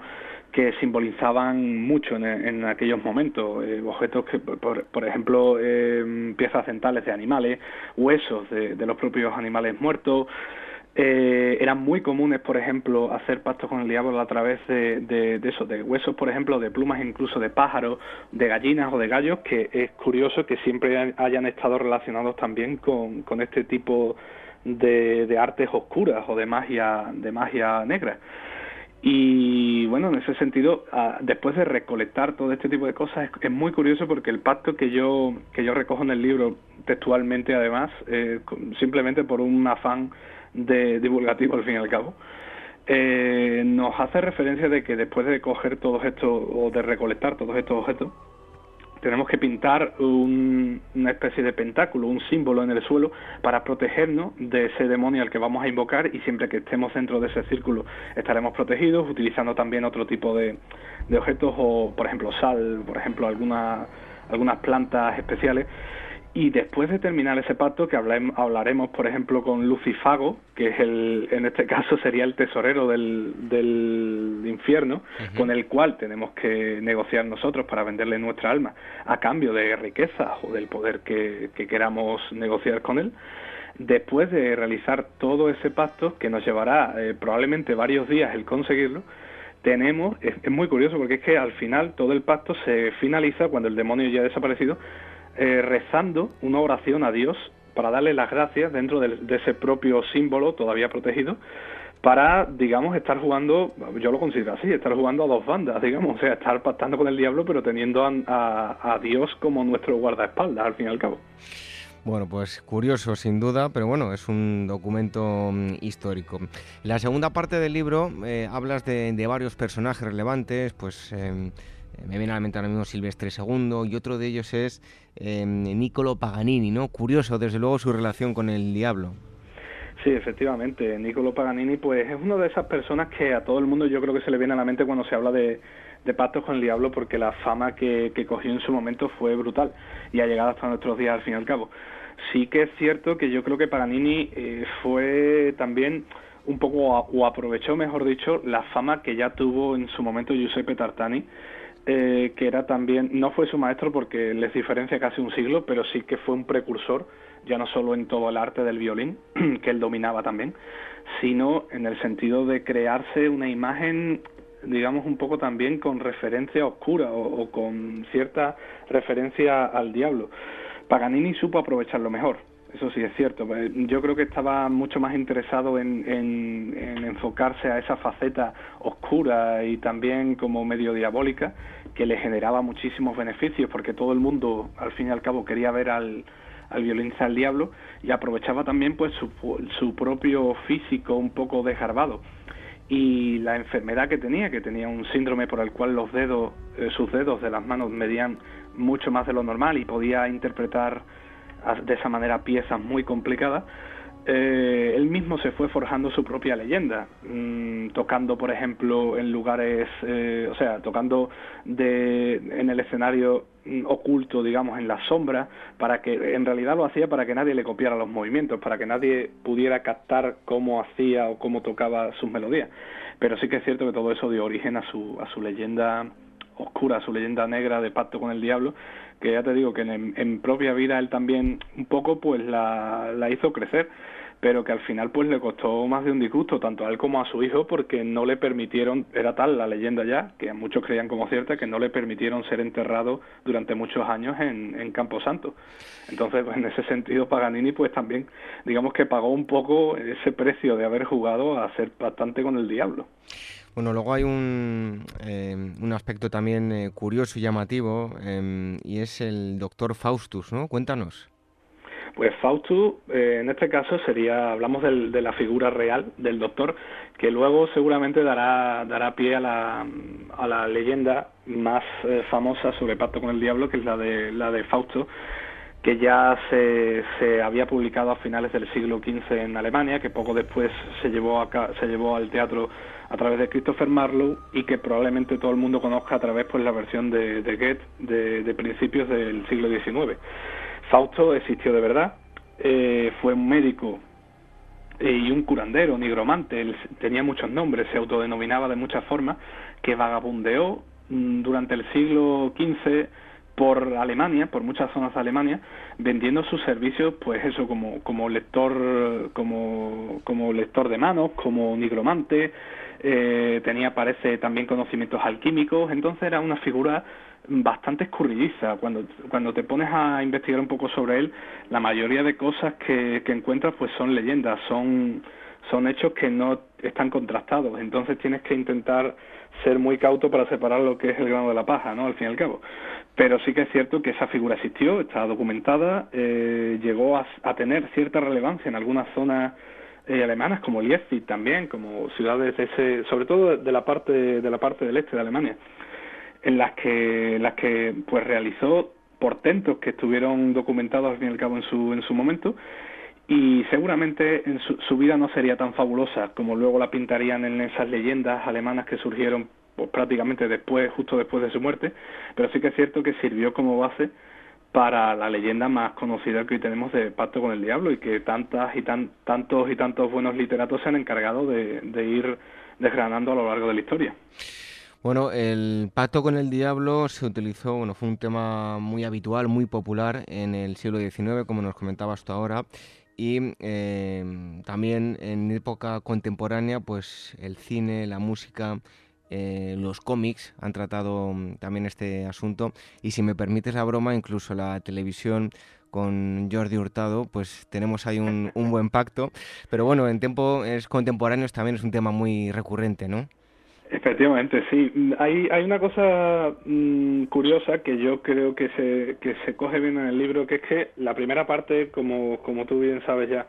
que simbolizaban mucho en, aquellos momentos, eh, objetos que, por, por ejemplo, eh, piezas dentales de animales, huesos de, los propios animales muertos, eh, eran muy comunes, por ejemplo, hacer pactos con el diablo a través de, de, de, eso, de huesos, por ejemplo, de plumas incluso de pájaros, de gallinas o de gallos, que es curioso que siempre hayan estado relacionados también con, con este tipo de, de artes oscuras o de magia, de magia negra. Y bueno, en ese sentido, después de recolectar todo este tipo de cosas, es, muy curioso porque el pacto que yo, que yo recojo en el libro textualmente, además, eh, simplemente por un afán de divulgativo al fin y al cabo, eh, nos hace referencia de que después de coger todos estos o de recolectar todos estos objetos, tenemos que pintar una especie de pentáculo, un símbolo en el suelo para protegernos de ese demonio al que vamos a invocar y siempre que estemos dentro de ese círculo estaremos protegidos utilizando también otro tipo de, de objetos o por ejemplo sal, por ejemplo alguna, algunas plantas especiales y después de terminar ese pacto, que hablaremos, por ejemplo, con Lucifago, que es el, en este caso sería el tesorero del, del infierno, con el cual tenemos que negociar nosotros para venderle nuestra alma a cambio de riqueza o del poder que, queramos negociar con él. Después de realizar todo ese pacto, que nos llevará eh, probablemente varios días el conseguirlo, tenemos, es, es, muy curioso porque es que al final todo el pacto se finaliza cuando el demonio ya ha desaparecido, eh, rezando una oración a Dios para darle las gracias dentro de, ese propio símbolo todavía protegido para, digamos, estar jugando, yo lo considero así, estar jugando a dos bandas, digamos, o sea, estar pactando con el diablo, pero teniendo a, Dios como nuestro guardaespaldas, al fin y al cabo.
Bueno, pues curioso sin duda, pero bueno, es un documento mm, histórico. la segunda parte del libro eh, hablas de, varios personajes relevantes, pues em, me viene a la mente ahora mismo Silvestre II y otro de ellos es eh, Niccolo Paganini, ¿no? Curioso, desde luego, su relación con el diablo.
Sí, efectivamente. Niccolo Paganini, pues es una de esas personas que a todo el mundo yo creo que se le viene a la mente cuando se habla de, de pactos con el diablo, porque la fama que, cogió en su momento fue brutal y ha llegado hasta nuestros días al fin y al cabo. Sí que es cierto que yo creo que Paganini eh, fue también un poco, o aprovechó, mejor dicho, la fama que ya tuvo en su momento Giuseppe Tartani, eh, que era también, no fue su maestro porque les diferencia casi un siglo, pero sí que fue un precursor, ya no solo en todo el arte del violín, que él dominaba también, sino en el sentido de crearse una imagen digamos un poco también con referencia oscura o, con cierta referencia al diablo. Paganini supo aprovecharlo mejor, eso sí es cierto. Eh, yo creo que estaba mucho más interesado en, en, enfocarse a esa faceta oscura y también como medio diabólica que le generaba muchísimos beneficios porque todo el mundo al fin y al cabo quería ver al, al violinista al diablo y aprovechaba también pues su, su propio físico un poco desgarbado y la enfermedad que tenía, que tenía un síndrome por el cual los dedos, eh, sus dedos de las manos medían mucho más de lo normal y podía interpretar de esa manera piezas muy complicadas, eh, él mismo se fue forjando su propia leyenda, mm, tocando, por ejemplo, en lugares, eh, o sea, tocando de, en el escenario mm, oculto, digamos, en la sombra, para que en realidad lo hacía para que nadie le copiara los movimientos, para que nadie pudiera captar cómo hacía o cómo tocaba sus melodías. Pero sí que es cierto que todo eso dio origen a su, a su leyenda oscura, su leyenda negra de pacto con el diablo, que ya te digo que en, propia vida él también un poco pues la, la hizo crecer pero que al final pues le costó más de un disgusto tanto a él como a su hijo porque no le permitieron, era tal la leyenda ya, que muchos creían como cierta, que no le permitieron ser enterrado durante muchos años en, en Camposanto. Entonces, pues, en ese sentido Paganini pues también digamos que pagó un poco ese precio de haber jugado a ser bastante con el diablo.
Bueno, luego hay un, eh, un aspecto también eh, curioso y llamativo eh, y es el doctor Faustus, ¿no? Cuéntanos.
Pues Fausto, eh, en este caso sería, hablamos de la figura real del doctor, que luego seguramente dará, dará pie a la, a la leyenda más eh, famosa sobre Pacto con el Diablo, que es la de, la de Fausto, que ya se, se había publicado a finales del siglo XV en Alemania, que poco después se llevó, acá, se llevó al teatro a través de Christopher Marlowe y que probablemente todo el mundo conozca a través pues la versión de, de Goethe de, principios del siglo XIX. Fausto existió de verdad, eh, fue un médico y un curandero, nigromante, él tenía muchos nombres, se autodenominaba de muchas formas, que vagabundeó mm, durante el siglo XV por Alemania, por muchas zonas de Alemania, vendiendo sus servicios, pues eso, como, como lector, como, como lector de manos, como nigromante, eh, tenía, parece, también conocimientos alquímicos, entonces era una figura bastante escurridiza. Cuando, cuando te pones a investigar un poco sobre él, la mayoría de cosas que, que encuentras pues son leyendas, son, son hechos que no están contrastados. Entonces tienes que intentar ser muy cauto para separar lo que es el grano de la paja, ¿no? Al fin y al cabo. Pero sí que es cierto que esa figura existió, está documentada, eh, llegó a, a, tener cierta relevancia en algunas zonas eh, alemanas como Leipzig también, como ciudades de ese, sobre todo de la parte de la parte del este de Alemania, en las que las que pues realizó portentos que estuvieron documentados al fin y al cabo en su en su momento y seguramente en su, su vida no sería tan fabulosa como luego la pintarían en esas leyendas alemanas que surgieron pues, prácticamente después, justo después de su muerte, pero sí que es cierto que sirvió como base para la leyenda más conocida que hoy tenemos de Pacto con el Diablo y que tantas y tan, tantos y tantos buenos literatos se han encargado de, ir desgranando a lo largo de la historia.
Bueno, el pacto con el diablo se utilizó, bueno, fue un tema muy habitual, muy popular en el siglo XIX, como nos comentabas tú ahora, y eh, también en época contemporánea, pues el cine, la música eh, los cómics han tratado mm, también este asunto y si me permites la broma, incluso la televisión con Jordi Hurtado, pues tenemos ahí un, buen pacto. Pero bueno, en tiempo es contemporáneos también es un tema muy recurrente, ¿no?
Efectivamente, sí. Hay, hay una cosa mm, curiosa que yo creo que se, que se coge bien en el libro, que es que la primera parte, como, como tú bien sabes ya,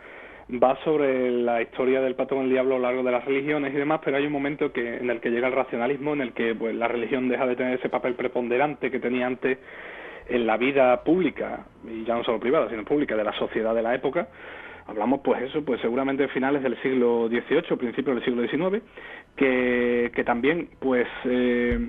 va sobre la historia del pato con el diablo a lo largo de las religiones y demás, pero hay un momento que, en el que llega el racionalismo, en el que pues, la religión deja de tener ese papel preponderante que tenía antes en la vida pública, y ya no solo privada, sino pública, de la sociedad de la época. Hablamos, pues eso, pues seguramente finales del siglo XVIII, principios del siglo XIX, que, que también, pues... Eh,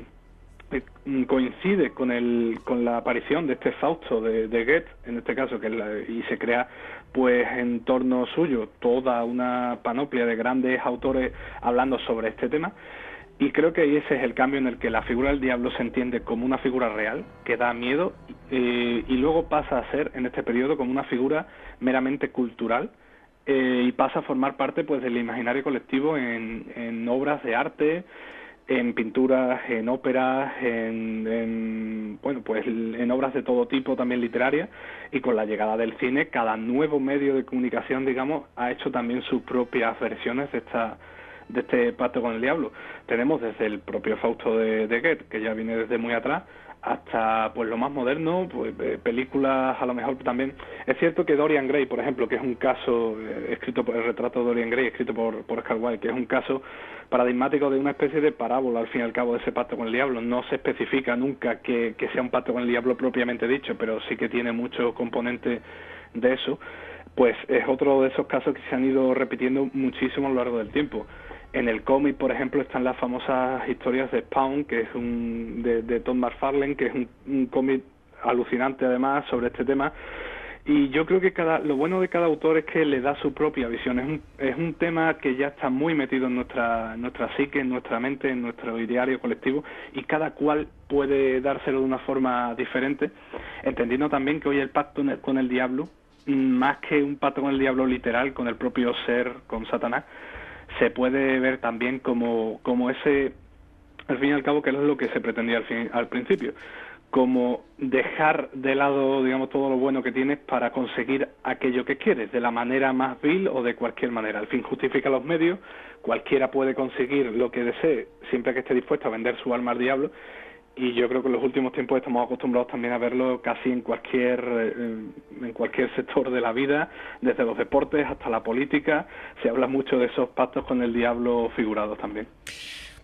eh, coincide con el con la aparición de este Fausto de, de Goethe en este caso que y se crea pues en torno suyo toda una panoplia de grandes autores hablando sobre este tema. Y creo que ese es el cambio en el que la figura del diablo se entiende como una figura real que da miedo eh, y luego pasa a ser en este periodo como una figura meramente cultural eh, y pasa a formar parte pues del imaginario colectivo en, en obras de arte en pinturas, en óperas, en, bueno, pues en obras de todo tipo, también literarias, y con la llegada del cine, cada nuevo medio de comunicación, digamos, ha hecho también sus propias versiones de esta de este pacto con el diablo. Tenemos desde el propio Fausto de, de Goethe, que ya viene desde muy atrás, hasta pues lo más moderno, pues películas a lo mejor también. Es cierto que Dorian Gray, por ejemplo, que es un caso eh, escrito por el retrato de Dorian Gray, escrito por, por Oscar que es un caso paradigmático de una especie de parábola al fin y al cabo de ese pacto con el diablo. No se especifica nunca que, sea un pacto con el diablo propiamente dicho, pero sí que tiene muchos componentes de eso. Pues es otro de esos casos que se han ido repitiendo muchísimo a lo largo del tiempo. En el cómic, por ejemplo, están las famosas historias de Spawn, que es un de, de Tom McFarlane, que es un, cómic alucinante además sobre este tema. Y yo creo que cada, lo bueno de cada autor es que le da su propia visión. Es un, es un tema que ya está muy metido en nuestra, nuestra psique, en nuestra mente, en nuestro ideario colectivo, y cada cual puede dárselo de una forma diferente, entendiendo también que hoy el pacto con el diablo, más que un pacto con el diablo literal, con el propio ser, con Satanás, se puede ver también como, como ese, al fin y al cabo, que es lo que se pretendía al, fin, al principio, como dejar de lado, digamos, todo lo bueno que tienes para conseguir aquello que quieres, de la manera más vil o de cualquier manera. Al fin justifica los medios, cualquiera puede conseguir lo que desee, siempre que esté dispuesto a vender su alma al diablo, y yo creo que en los últimos tiempos estamos acostumbrados también a verlo casi en cualquier eh, en cualquier sector de la vida, desde los deportes hasta la política, se habla mucho de esos pactos con el diablo figurados también.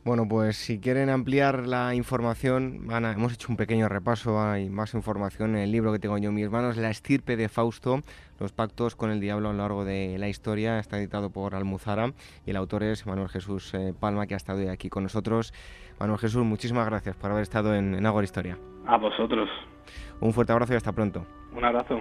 Bueno, pues si quieren ampliar la información, hemos hecho un pequeño repaso, hay más información en el libro que tengo yo en mis manos, La estirpe de Fausto, los pactos con el diablo a lo largo de la historia, está editado por Almuzara y el autor es Manuel Jesús eh, Palma, que ha estado aquí con nosotros. Manuel Jesús, muchísimas gracias por haber estado en, en Agora Historia.
A vosotros.
Un fuerte abrazo y hasta pronto.
Un abrazo.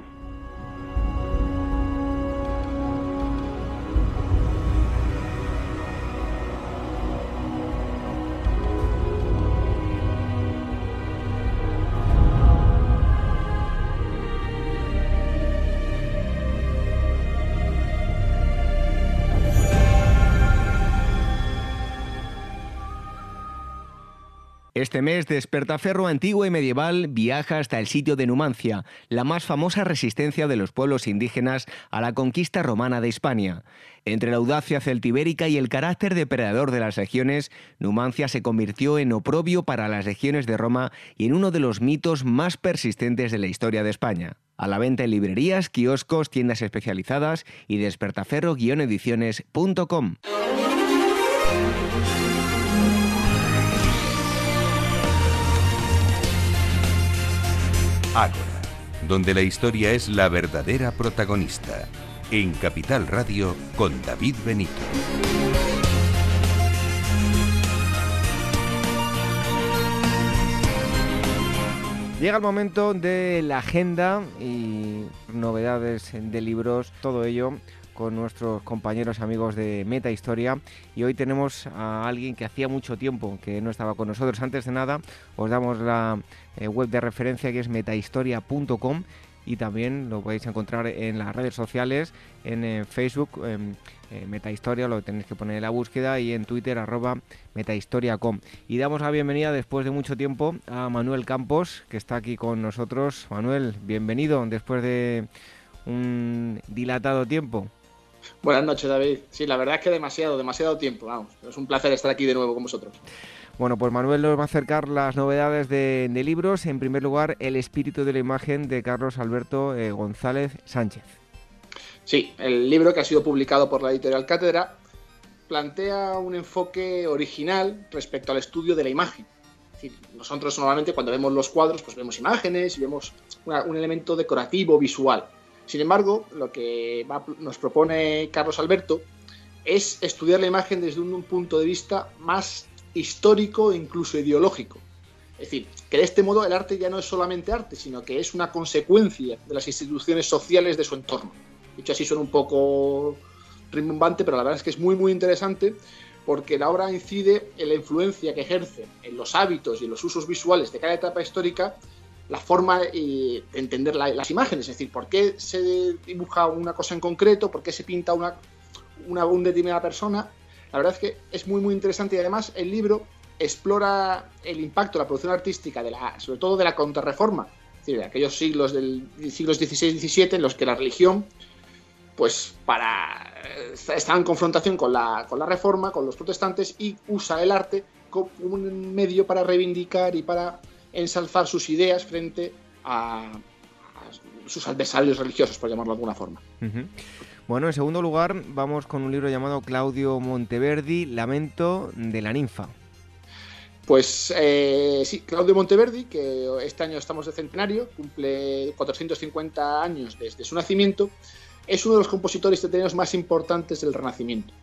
Este mes, Despertaferro antiguo y medieval viaja hasta el sitio de Numancia, la más famosa resistencia de los pueblos indígenas a la conquista romana de Hispania. Entre la audacia celtibérica y el carácter depredador de las regiones, Numancia se convirtió en oprobio para las regiones de Roma y en uno de los mitos más persistentes de la historia de España. A la venta en librerías, kioscos, tiendas especializadas y despertaferro-ediciones.com.
Ágora, donde la historia es la verdadera protagonista. En Capital Radio con David Benito.
Llega el momento de la agenda y novedades de libros, todo ello con nuestros compañeros amigos de Meta Historia y hoy tenemos a alguien que hacía mucho tiempo que no estaba con nosotros. Antes de nada, os damos la eh, web de referencia que es metahistoria.com y también lo podéis encontrar en las redes sociales, en eh, Facebook, en eh, Metahistoria, lo tenéis que poner en la búsqueda, y en Twitter, arroba metahistoria.com. Y damos la bienvenida después de mucho tiempo a Manuel Campos, que está aquí con nosotros. Manuel, bienvenido después de un dilatado tiempo.
Buenas noches, David. Sí, la verdad es que demasiado, demasiado tiempo. Vamos, es un placer estar aquí de nuevo con vosotros.
Bueno, pues Manuel nos va a acercar las novedades de, libros. En primer lugar, El espíritu de la imagen de Carlos Alberto eh, González Sánchez.
Sí, el libro que ha sido publicado por la editorial Cátedra plantea un enfoque original respecto al estudio de la imagen. nosotros normalmente cuando vemos los cuadros, pues vemos imágenes y vemos un elemento decorativo, visual. Sin embargo, lo que nos propone Carlos Alberto es estudiar la imagen desde un, punto de vista más histórico e incluso ideológico. Es decir, que de este modo el arte ya no es solamente arte, sino que es una consecuencia de las instituciones sociales de su entorno. Dicho así suena un poco rimbombante, pero la verdad es que es muy muy interesante porque la obra incide en la influencia que ejerce en los hábitos y en los usos visuales de cada etapa histórica la forma de entender las imágenes, es decir, por qué se dibuja una cosa en concreto, por qué se pinta una, una, determinada persona. La verdad es que es muy, muy interesante y además el libro explora el impacto la producción artística, de la, sobre todo de la contrarreforma, es decir, de aquellos siglos del siglos XVI XVII en los que la religión, pues para está en confrontación con la, con la reforma, con los protestantes y usa el arte como un medio para reivindicar y para ensalzar sus ideas frente a, sus adversarios religiosos, por llamarlo de alguna forma.
Bueno, en segundo lugar, vamos con un libro llamado Claudio Monteverdi, Lamento de la ninfa.
Pues eh, sí, Claudio Monteverdi, que este año estamos de centenario, cumple 450 años desde su nacimiento, es uno de los compositores italianos más importantes del Renacimiento.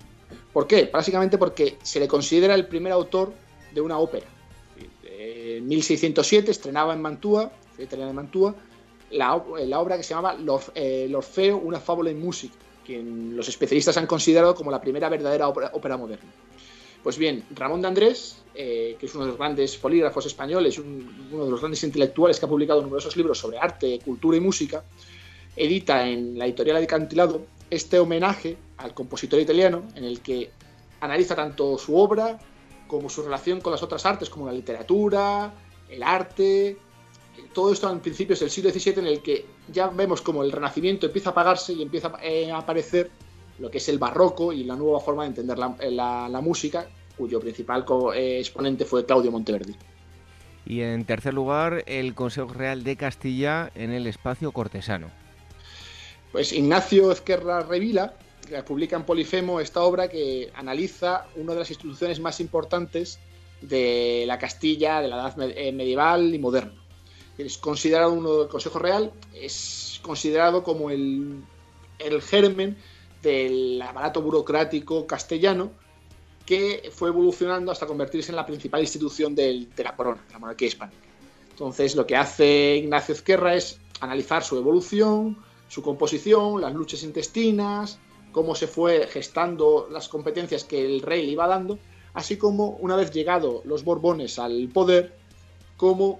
¿Por qué? Básicamente porque se le considera el primer autor de una ópera. En 1607 estrenaba en Mantua, en Mantua, la, obra que se llamaba eh, El Orfeo, una fábula en música, que los especialistas han considerado como la primera verdadera ópera, moderna. Pues bien, Ramón de Andrés, eh, que es uno de los grandes polígrafos españoles, uno de los grandes intelectuales que ha publicado numerosos libros sobre arte, cultura y música, edita en la editorial Acantilado este homenaje al compositor italiano en el que analiza tanto su obra como su relación con las otras artes, como la literatura, el arte, todo esto en principios del siglo XVII en el que ya vemos como el Renacimiento empieza a apagarse y empieza a aparecer lo que es el barroco y la nueva forma de entender la, música, cuyo principal eh, exponente fue Claudio Monteverdi.
Y en tercer lugar, el Consejo Real de Castilla en el espacio cortesano.
Pues Ignacio Ezquerra Revila publica en Polifemo esta obra que analiza una de las instituciones más importantes de la Castilla de la edad eh, medieval y moderna. Es considerado uno del Consejo Real, es considerado como el, el germen del aparato burocrático castellano que fue evolucionando hasta convertirse en la principal institución de la corona, de la monarquía hispánica. Entonces, lo que hace Ignacio Ezquerra es analizar su evolución, su composición, las luchas intestinas, cómo se fue gestando las competencias que el rey le iba dando, así como una vez llegado los Borbones al poder, cómo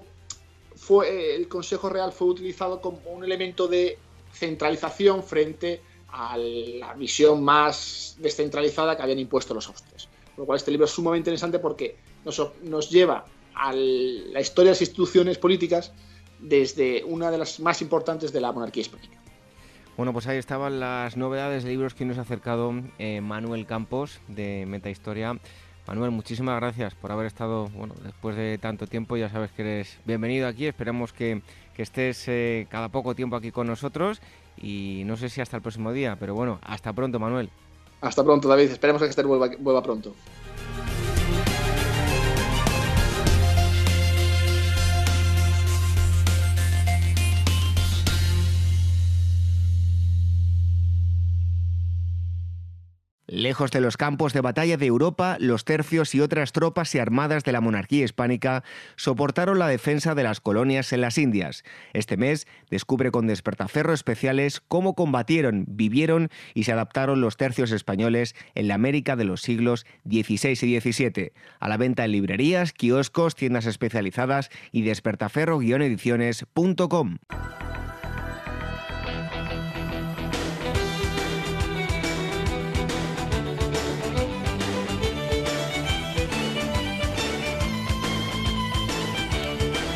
fue, el Consejo Real fue utilizado como un elemento de centralización frente a la visión más descentralizada que habían impuesto los Austrias. Por lo cual este libro es sumamente interesante porque nos, nos lleva a la historia de las instituciones políticas desde una de las más importantes de la monarquía hispánica.
Bueno, pues ahí estaban las novedades de libros que nos ha acercado eh, Manuel Campos de Metahistoria. Manuel, muchísimas gracias por haber estado, bueno, después de tanto tiempo, ya sabes que eres bienvenido aquí, esperamos que, estés eh, cada poco tiempo aquí con nosotros y no sé si hasta el próximo día, pero bueno, hasta pronto, Manuel.
Hasta pronto, David, esperemos que Esther vuelva pronto.
Lejos de los campos de batalla de Europa, los tercios y otras tropas y armadas de la monarquía hispánica soportaron la defensa de las colonias en las Indias. Este mes descubre con despertaferro especiales cómo combatieron, vivieron y se adaptaron los tercios españoles en la América de los siglos XVI y XVII. A la venta en librerías, kioscos, tiendas especializadas y despertaferro-ediciones.com.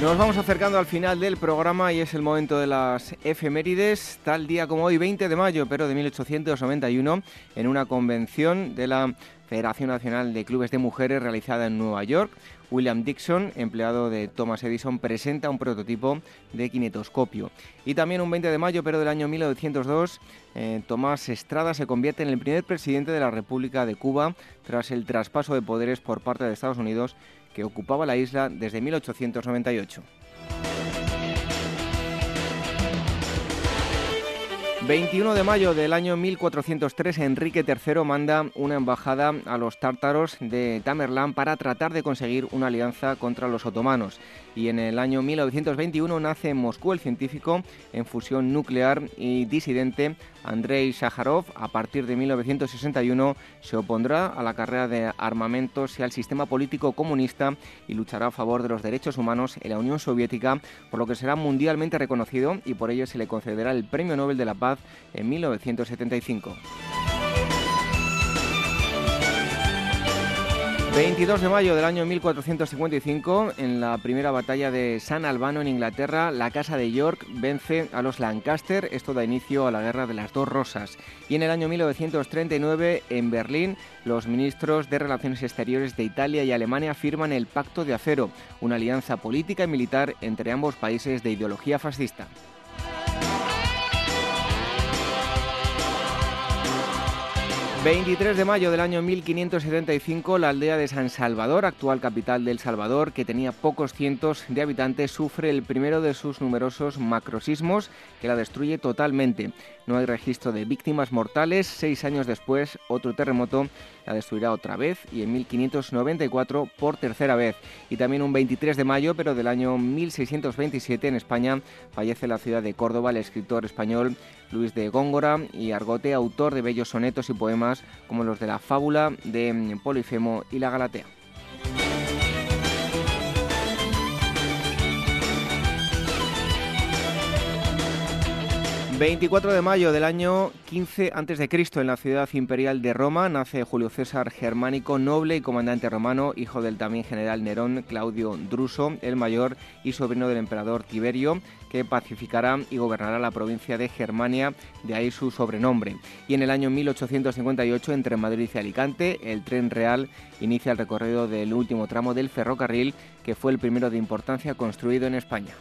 Nos vamos acercando al final del programa y es el momento de las efemérides, tal día como hoy, 20 de mayo, pero de 1891, en una convención de la Federación Nacional de Clubes de Mujeres realizada en Nueva York, William Dixon, empleado de Thomas Edison, presenta un prototipo de kinetoscopio. Y también un 20 de mayo, pero del año 1902, eh, Tomás Estrada se convierte en el primer presidente de la República de Cuba tras el traspaso de poderes por parte de Estados Unidos que ocupaba la isla desde 1898. 21 de mayo del año 1403, Enrique III manda una embajada a los tártaros de Tamerlán para tratar de conseguir una alianza contra los otomanos. Y en el año 1921 nace en Moscú el científico en fusión nuclear y disidente Andrei Sakharov. A partir de 1961 se opondrá a la carrera de armamentos y al sistema político comunista y luchará a favor de los derechos humanos en la Unión Soviética, por lo que será mundialmente reconocido y por ello se le concederá el Premio Nobel de la Paz en 1975. 22 de mayo del año 1455, en la primera batalla de San Albano en Inglaterra, la Casa de York vence a los Lancaster. Esto da inicio a la Guerra de las Dos Rosas. Y en el año 1939, en Berlín, los ministros de Relaciones Exteriores de Italia y Alemania firman el Pacto de Acero, una alianza política y militar entre ambos países de ideología fascista. 23 de mayo del año 1575, la aldea de San Salvador, actual capital del Salvador, que tenía pocos cientos de habitantes, sufre el primero de sus numerosos macrosismos que la destruye totalmente. No hay registro de víctimas mortales. Seis años después, otro terremoto la destruirá otra vez y en 1594 por tercera vez. Y también un 23 de mayo, pero del año 1627 en España, fallece en la ciudad de Córdoba el escritor español Luis de Góngora y Argote, autor de bellos sonetos y poemas como los de la fábula de Polifemo y la Galatea. 24 de mayo del año 15 a.C. en la ciudad imperial de Roma nace Julio César Germánico, noble y comandante romano, hijo del también general Nerón Claudio Druso, el mayor y sobrino del emperador Tiberio, que pacificará y gobernará la provincia de Germania, de ahí su sobrenombre. Y en el año 1858, entre Madrid y Alicante, el tren real inicia el recorrido del último tramo del ferrocarril, que fue el primero de importancia construido en España.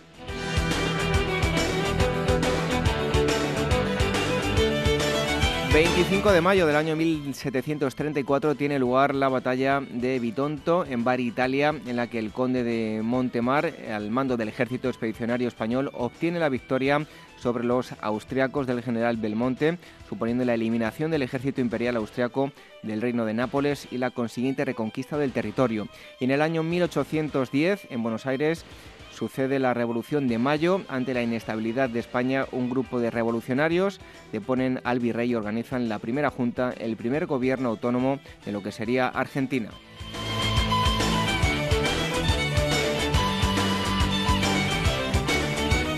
25 de mayo del año 1734 tiene lugar la batalla de Bitonto en Bari, Italia, en la que el conde de Montemar, al mando del ejército expedicionario español, obtiene la victoria sobre los austriacos del general Belmonte, suponiendo la eliminación del ejército imperial austriaco del reino de Nápoles y la consiguiente reconquista del territorio. Y en el año 1810, en Buenos Aires, Sucede la Revolución de Mayo. Ante la inestabilidad de España, un grupo de revolucionarios deponen al virrey y organizan la primera junta, el primer gobierno autónomo de lo que sería Argentina.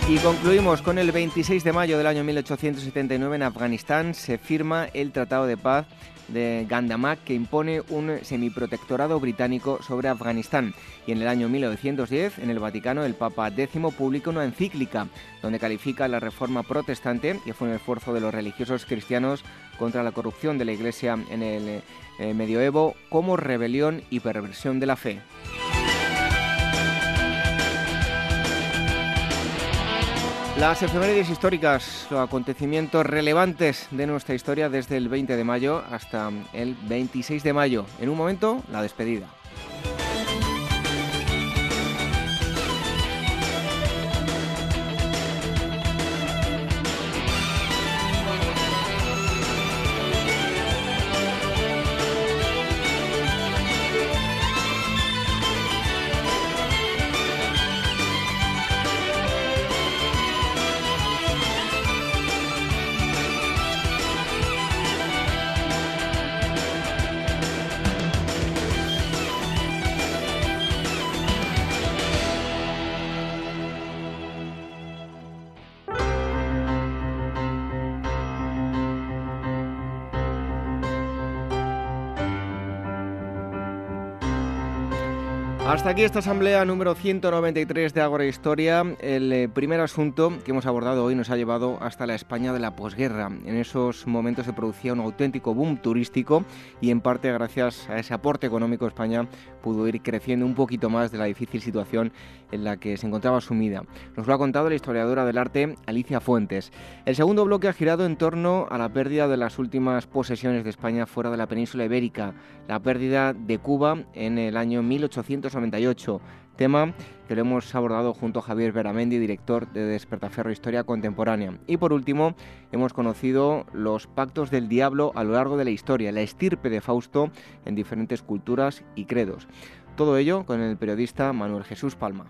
Y concluimos con el 26 de mayo del año 1879 en Afganistán se firma el Tratado de Paz de Gandamak que impone un semiprotectorado británico sobre Afganistán. Y en el año 1910, en el Vaticano, el Papa X publica una encíclica donde califica la reforma protestante, que fue un esfuerzo de los religiosos cristianos contra la corrupción de la Iglesia en el eh, medioevo, como rebelión y perversión de la fe. Las efemérides históricas, los acontecimientos relevantes de nuestra historia desde el 20 de mayo hasta el 26 de mayo. En un momento, la despedida. Hasta aquí esta asamblea número 193 de Agora Historia. El eh, primer asunto que hemos abordado hoy nos ha llevado hasta la España de la posguerra. En esos momentos se producía un auténtico boom turístico y en parte gracias a ese aporte económico España pudo ir creciendo un poquito más de la difícil situación en la que se encontraba sumida. Nos lo ha contado la historiadora del arte Alicia Fuentes. El segundo bloque ha girado en torno a la pérdida de las últimas posesiones de España fuera de la península ibérica, la pérdida de Cuba en el año 1890 tema que lo hemos abordado junto a Javier Beramendi, director de Despertaferro Historia Contemporánea. Y por último, hemos conocido los pactos del diablo a lo largo de la historia, la estirpe de Fausto en diferentes culturas y credos. Todo ello con el periodista Manuel Jesús Palma.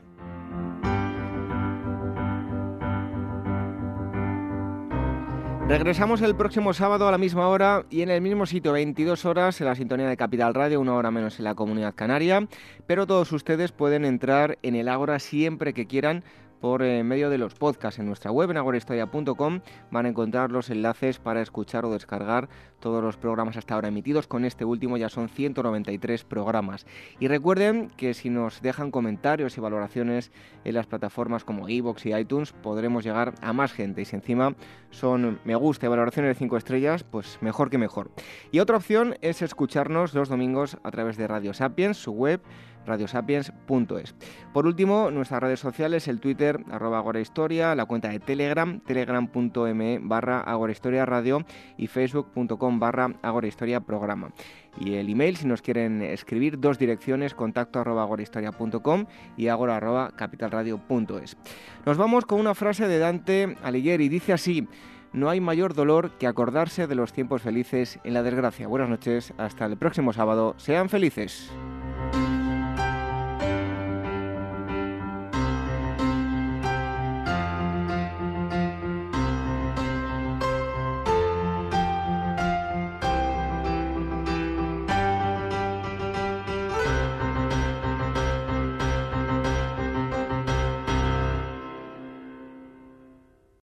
Regresamos el próximo sábado a la misma hora y en el mismo sitio, 22 horas, en la sintonía de Capital Radio, una hora menos en la comunidad canaria. Pero todos ustedes pueden entrar en el Ágora siempre que quieran por eh, medio de los podcasts en nuestra web en agorahistoria.com van a encontrar los enlaces para escuchar o descargar todos los programas hasta ahora emitidos. Con este último ya son 193 programas. Y recuerden que si nos dejan comentarios y valoraciones en las plataformas como iVoox y iTunes podremos llegar a más gente. Y si encima son me gusta y valoraciones de 5 estrellas, pues mejor que mejor. Y otra opción es escucharnos los domingos a través de Radio Sapiens, su web radiosapiens.es. Por último, nuestras redes sociales, el Twitter, arroba agorahistoria, la cuenta de Telegram, telegram.me barra agorahistoria radio y facebook.com barra agorahistoria programa. Y el email, si nos quieren escribir, dos direcciones, contacto arroba y agora capitalradio.es. Nos vamos con una frase de Dante Alighieri, dice así... No hay mayor dolor que acordarse de los tiempos felices en la desgracia. Buenas noches, hasta el próximo sábado. Sean felices.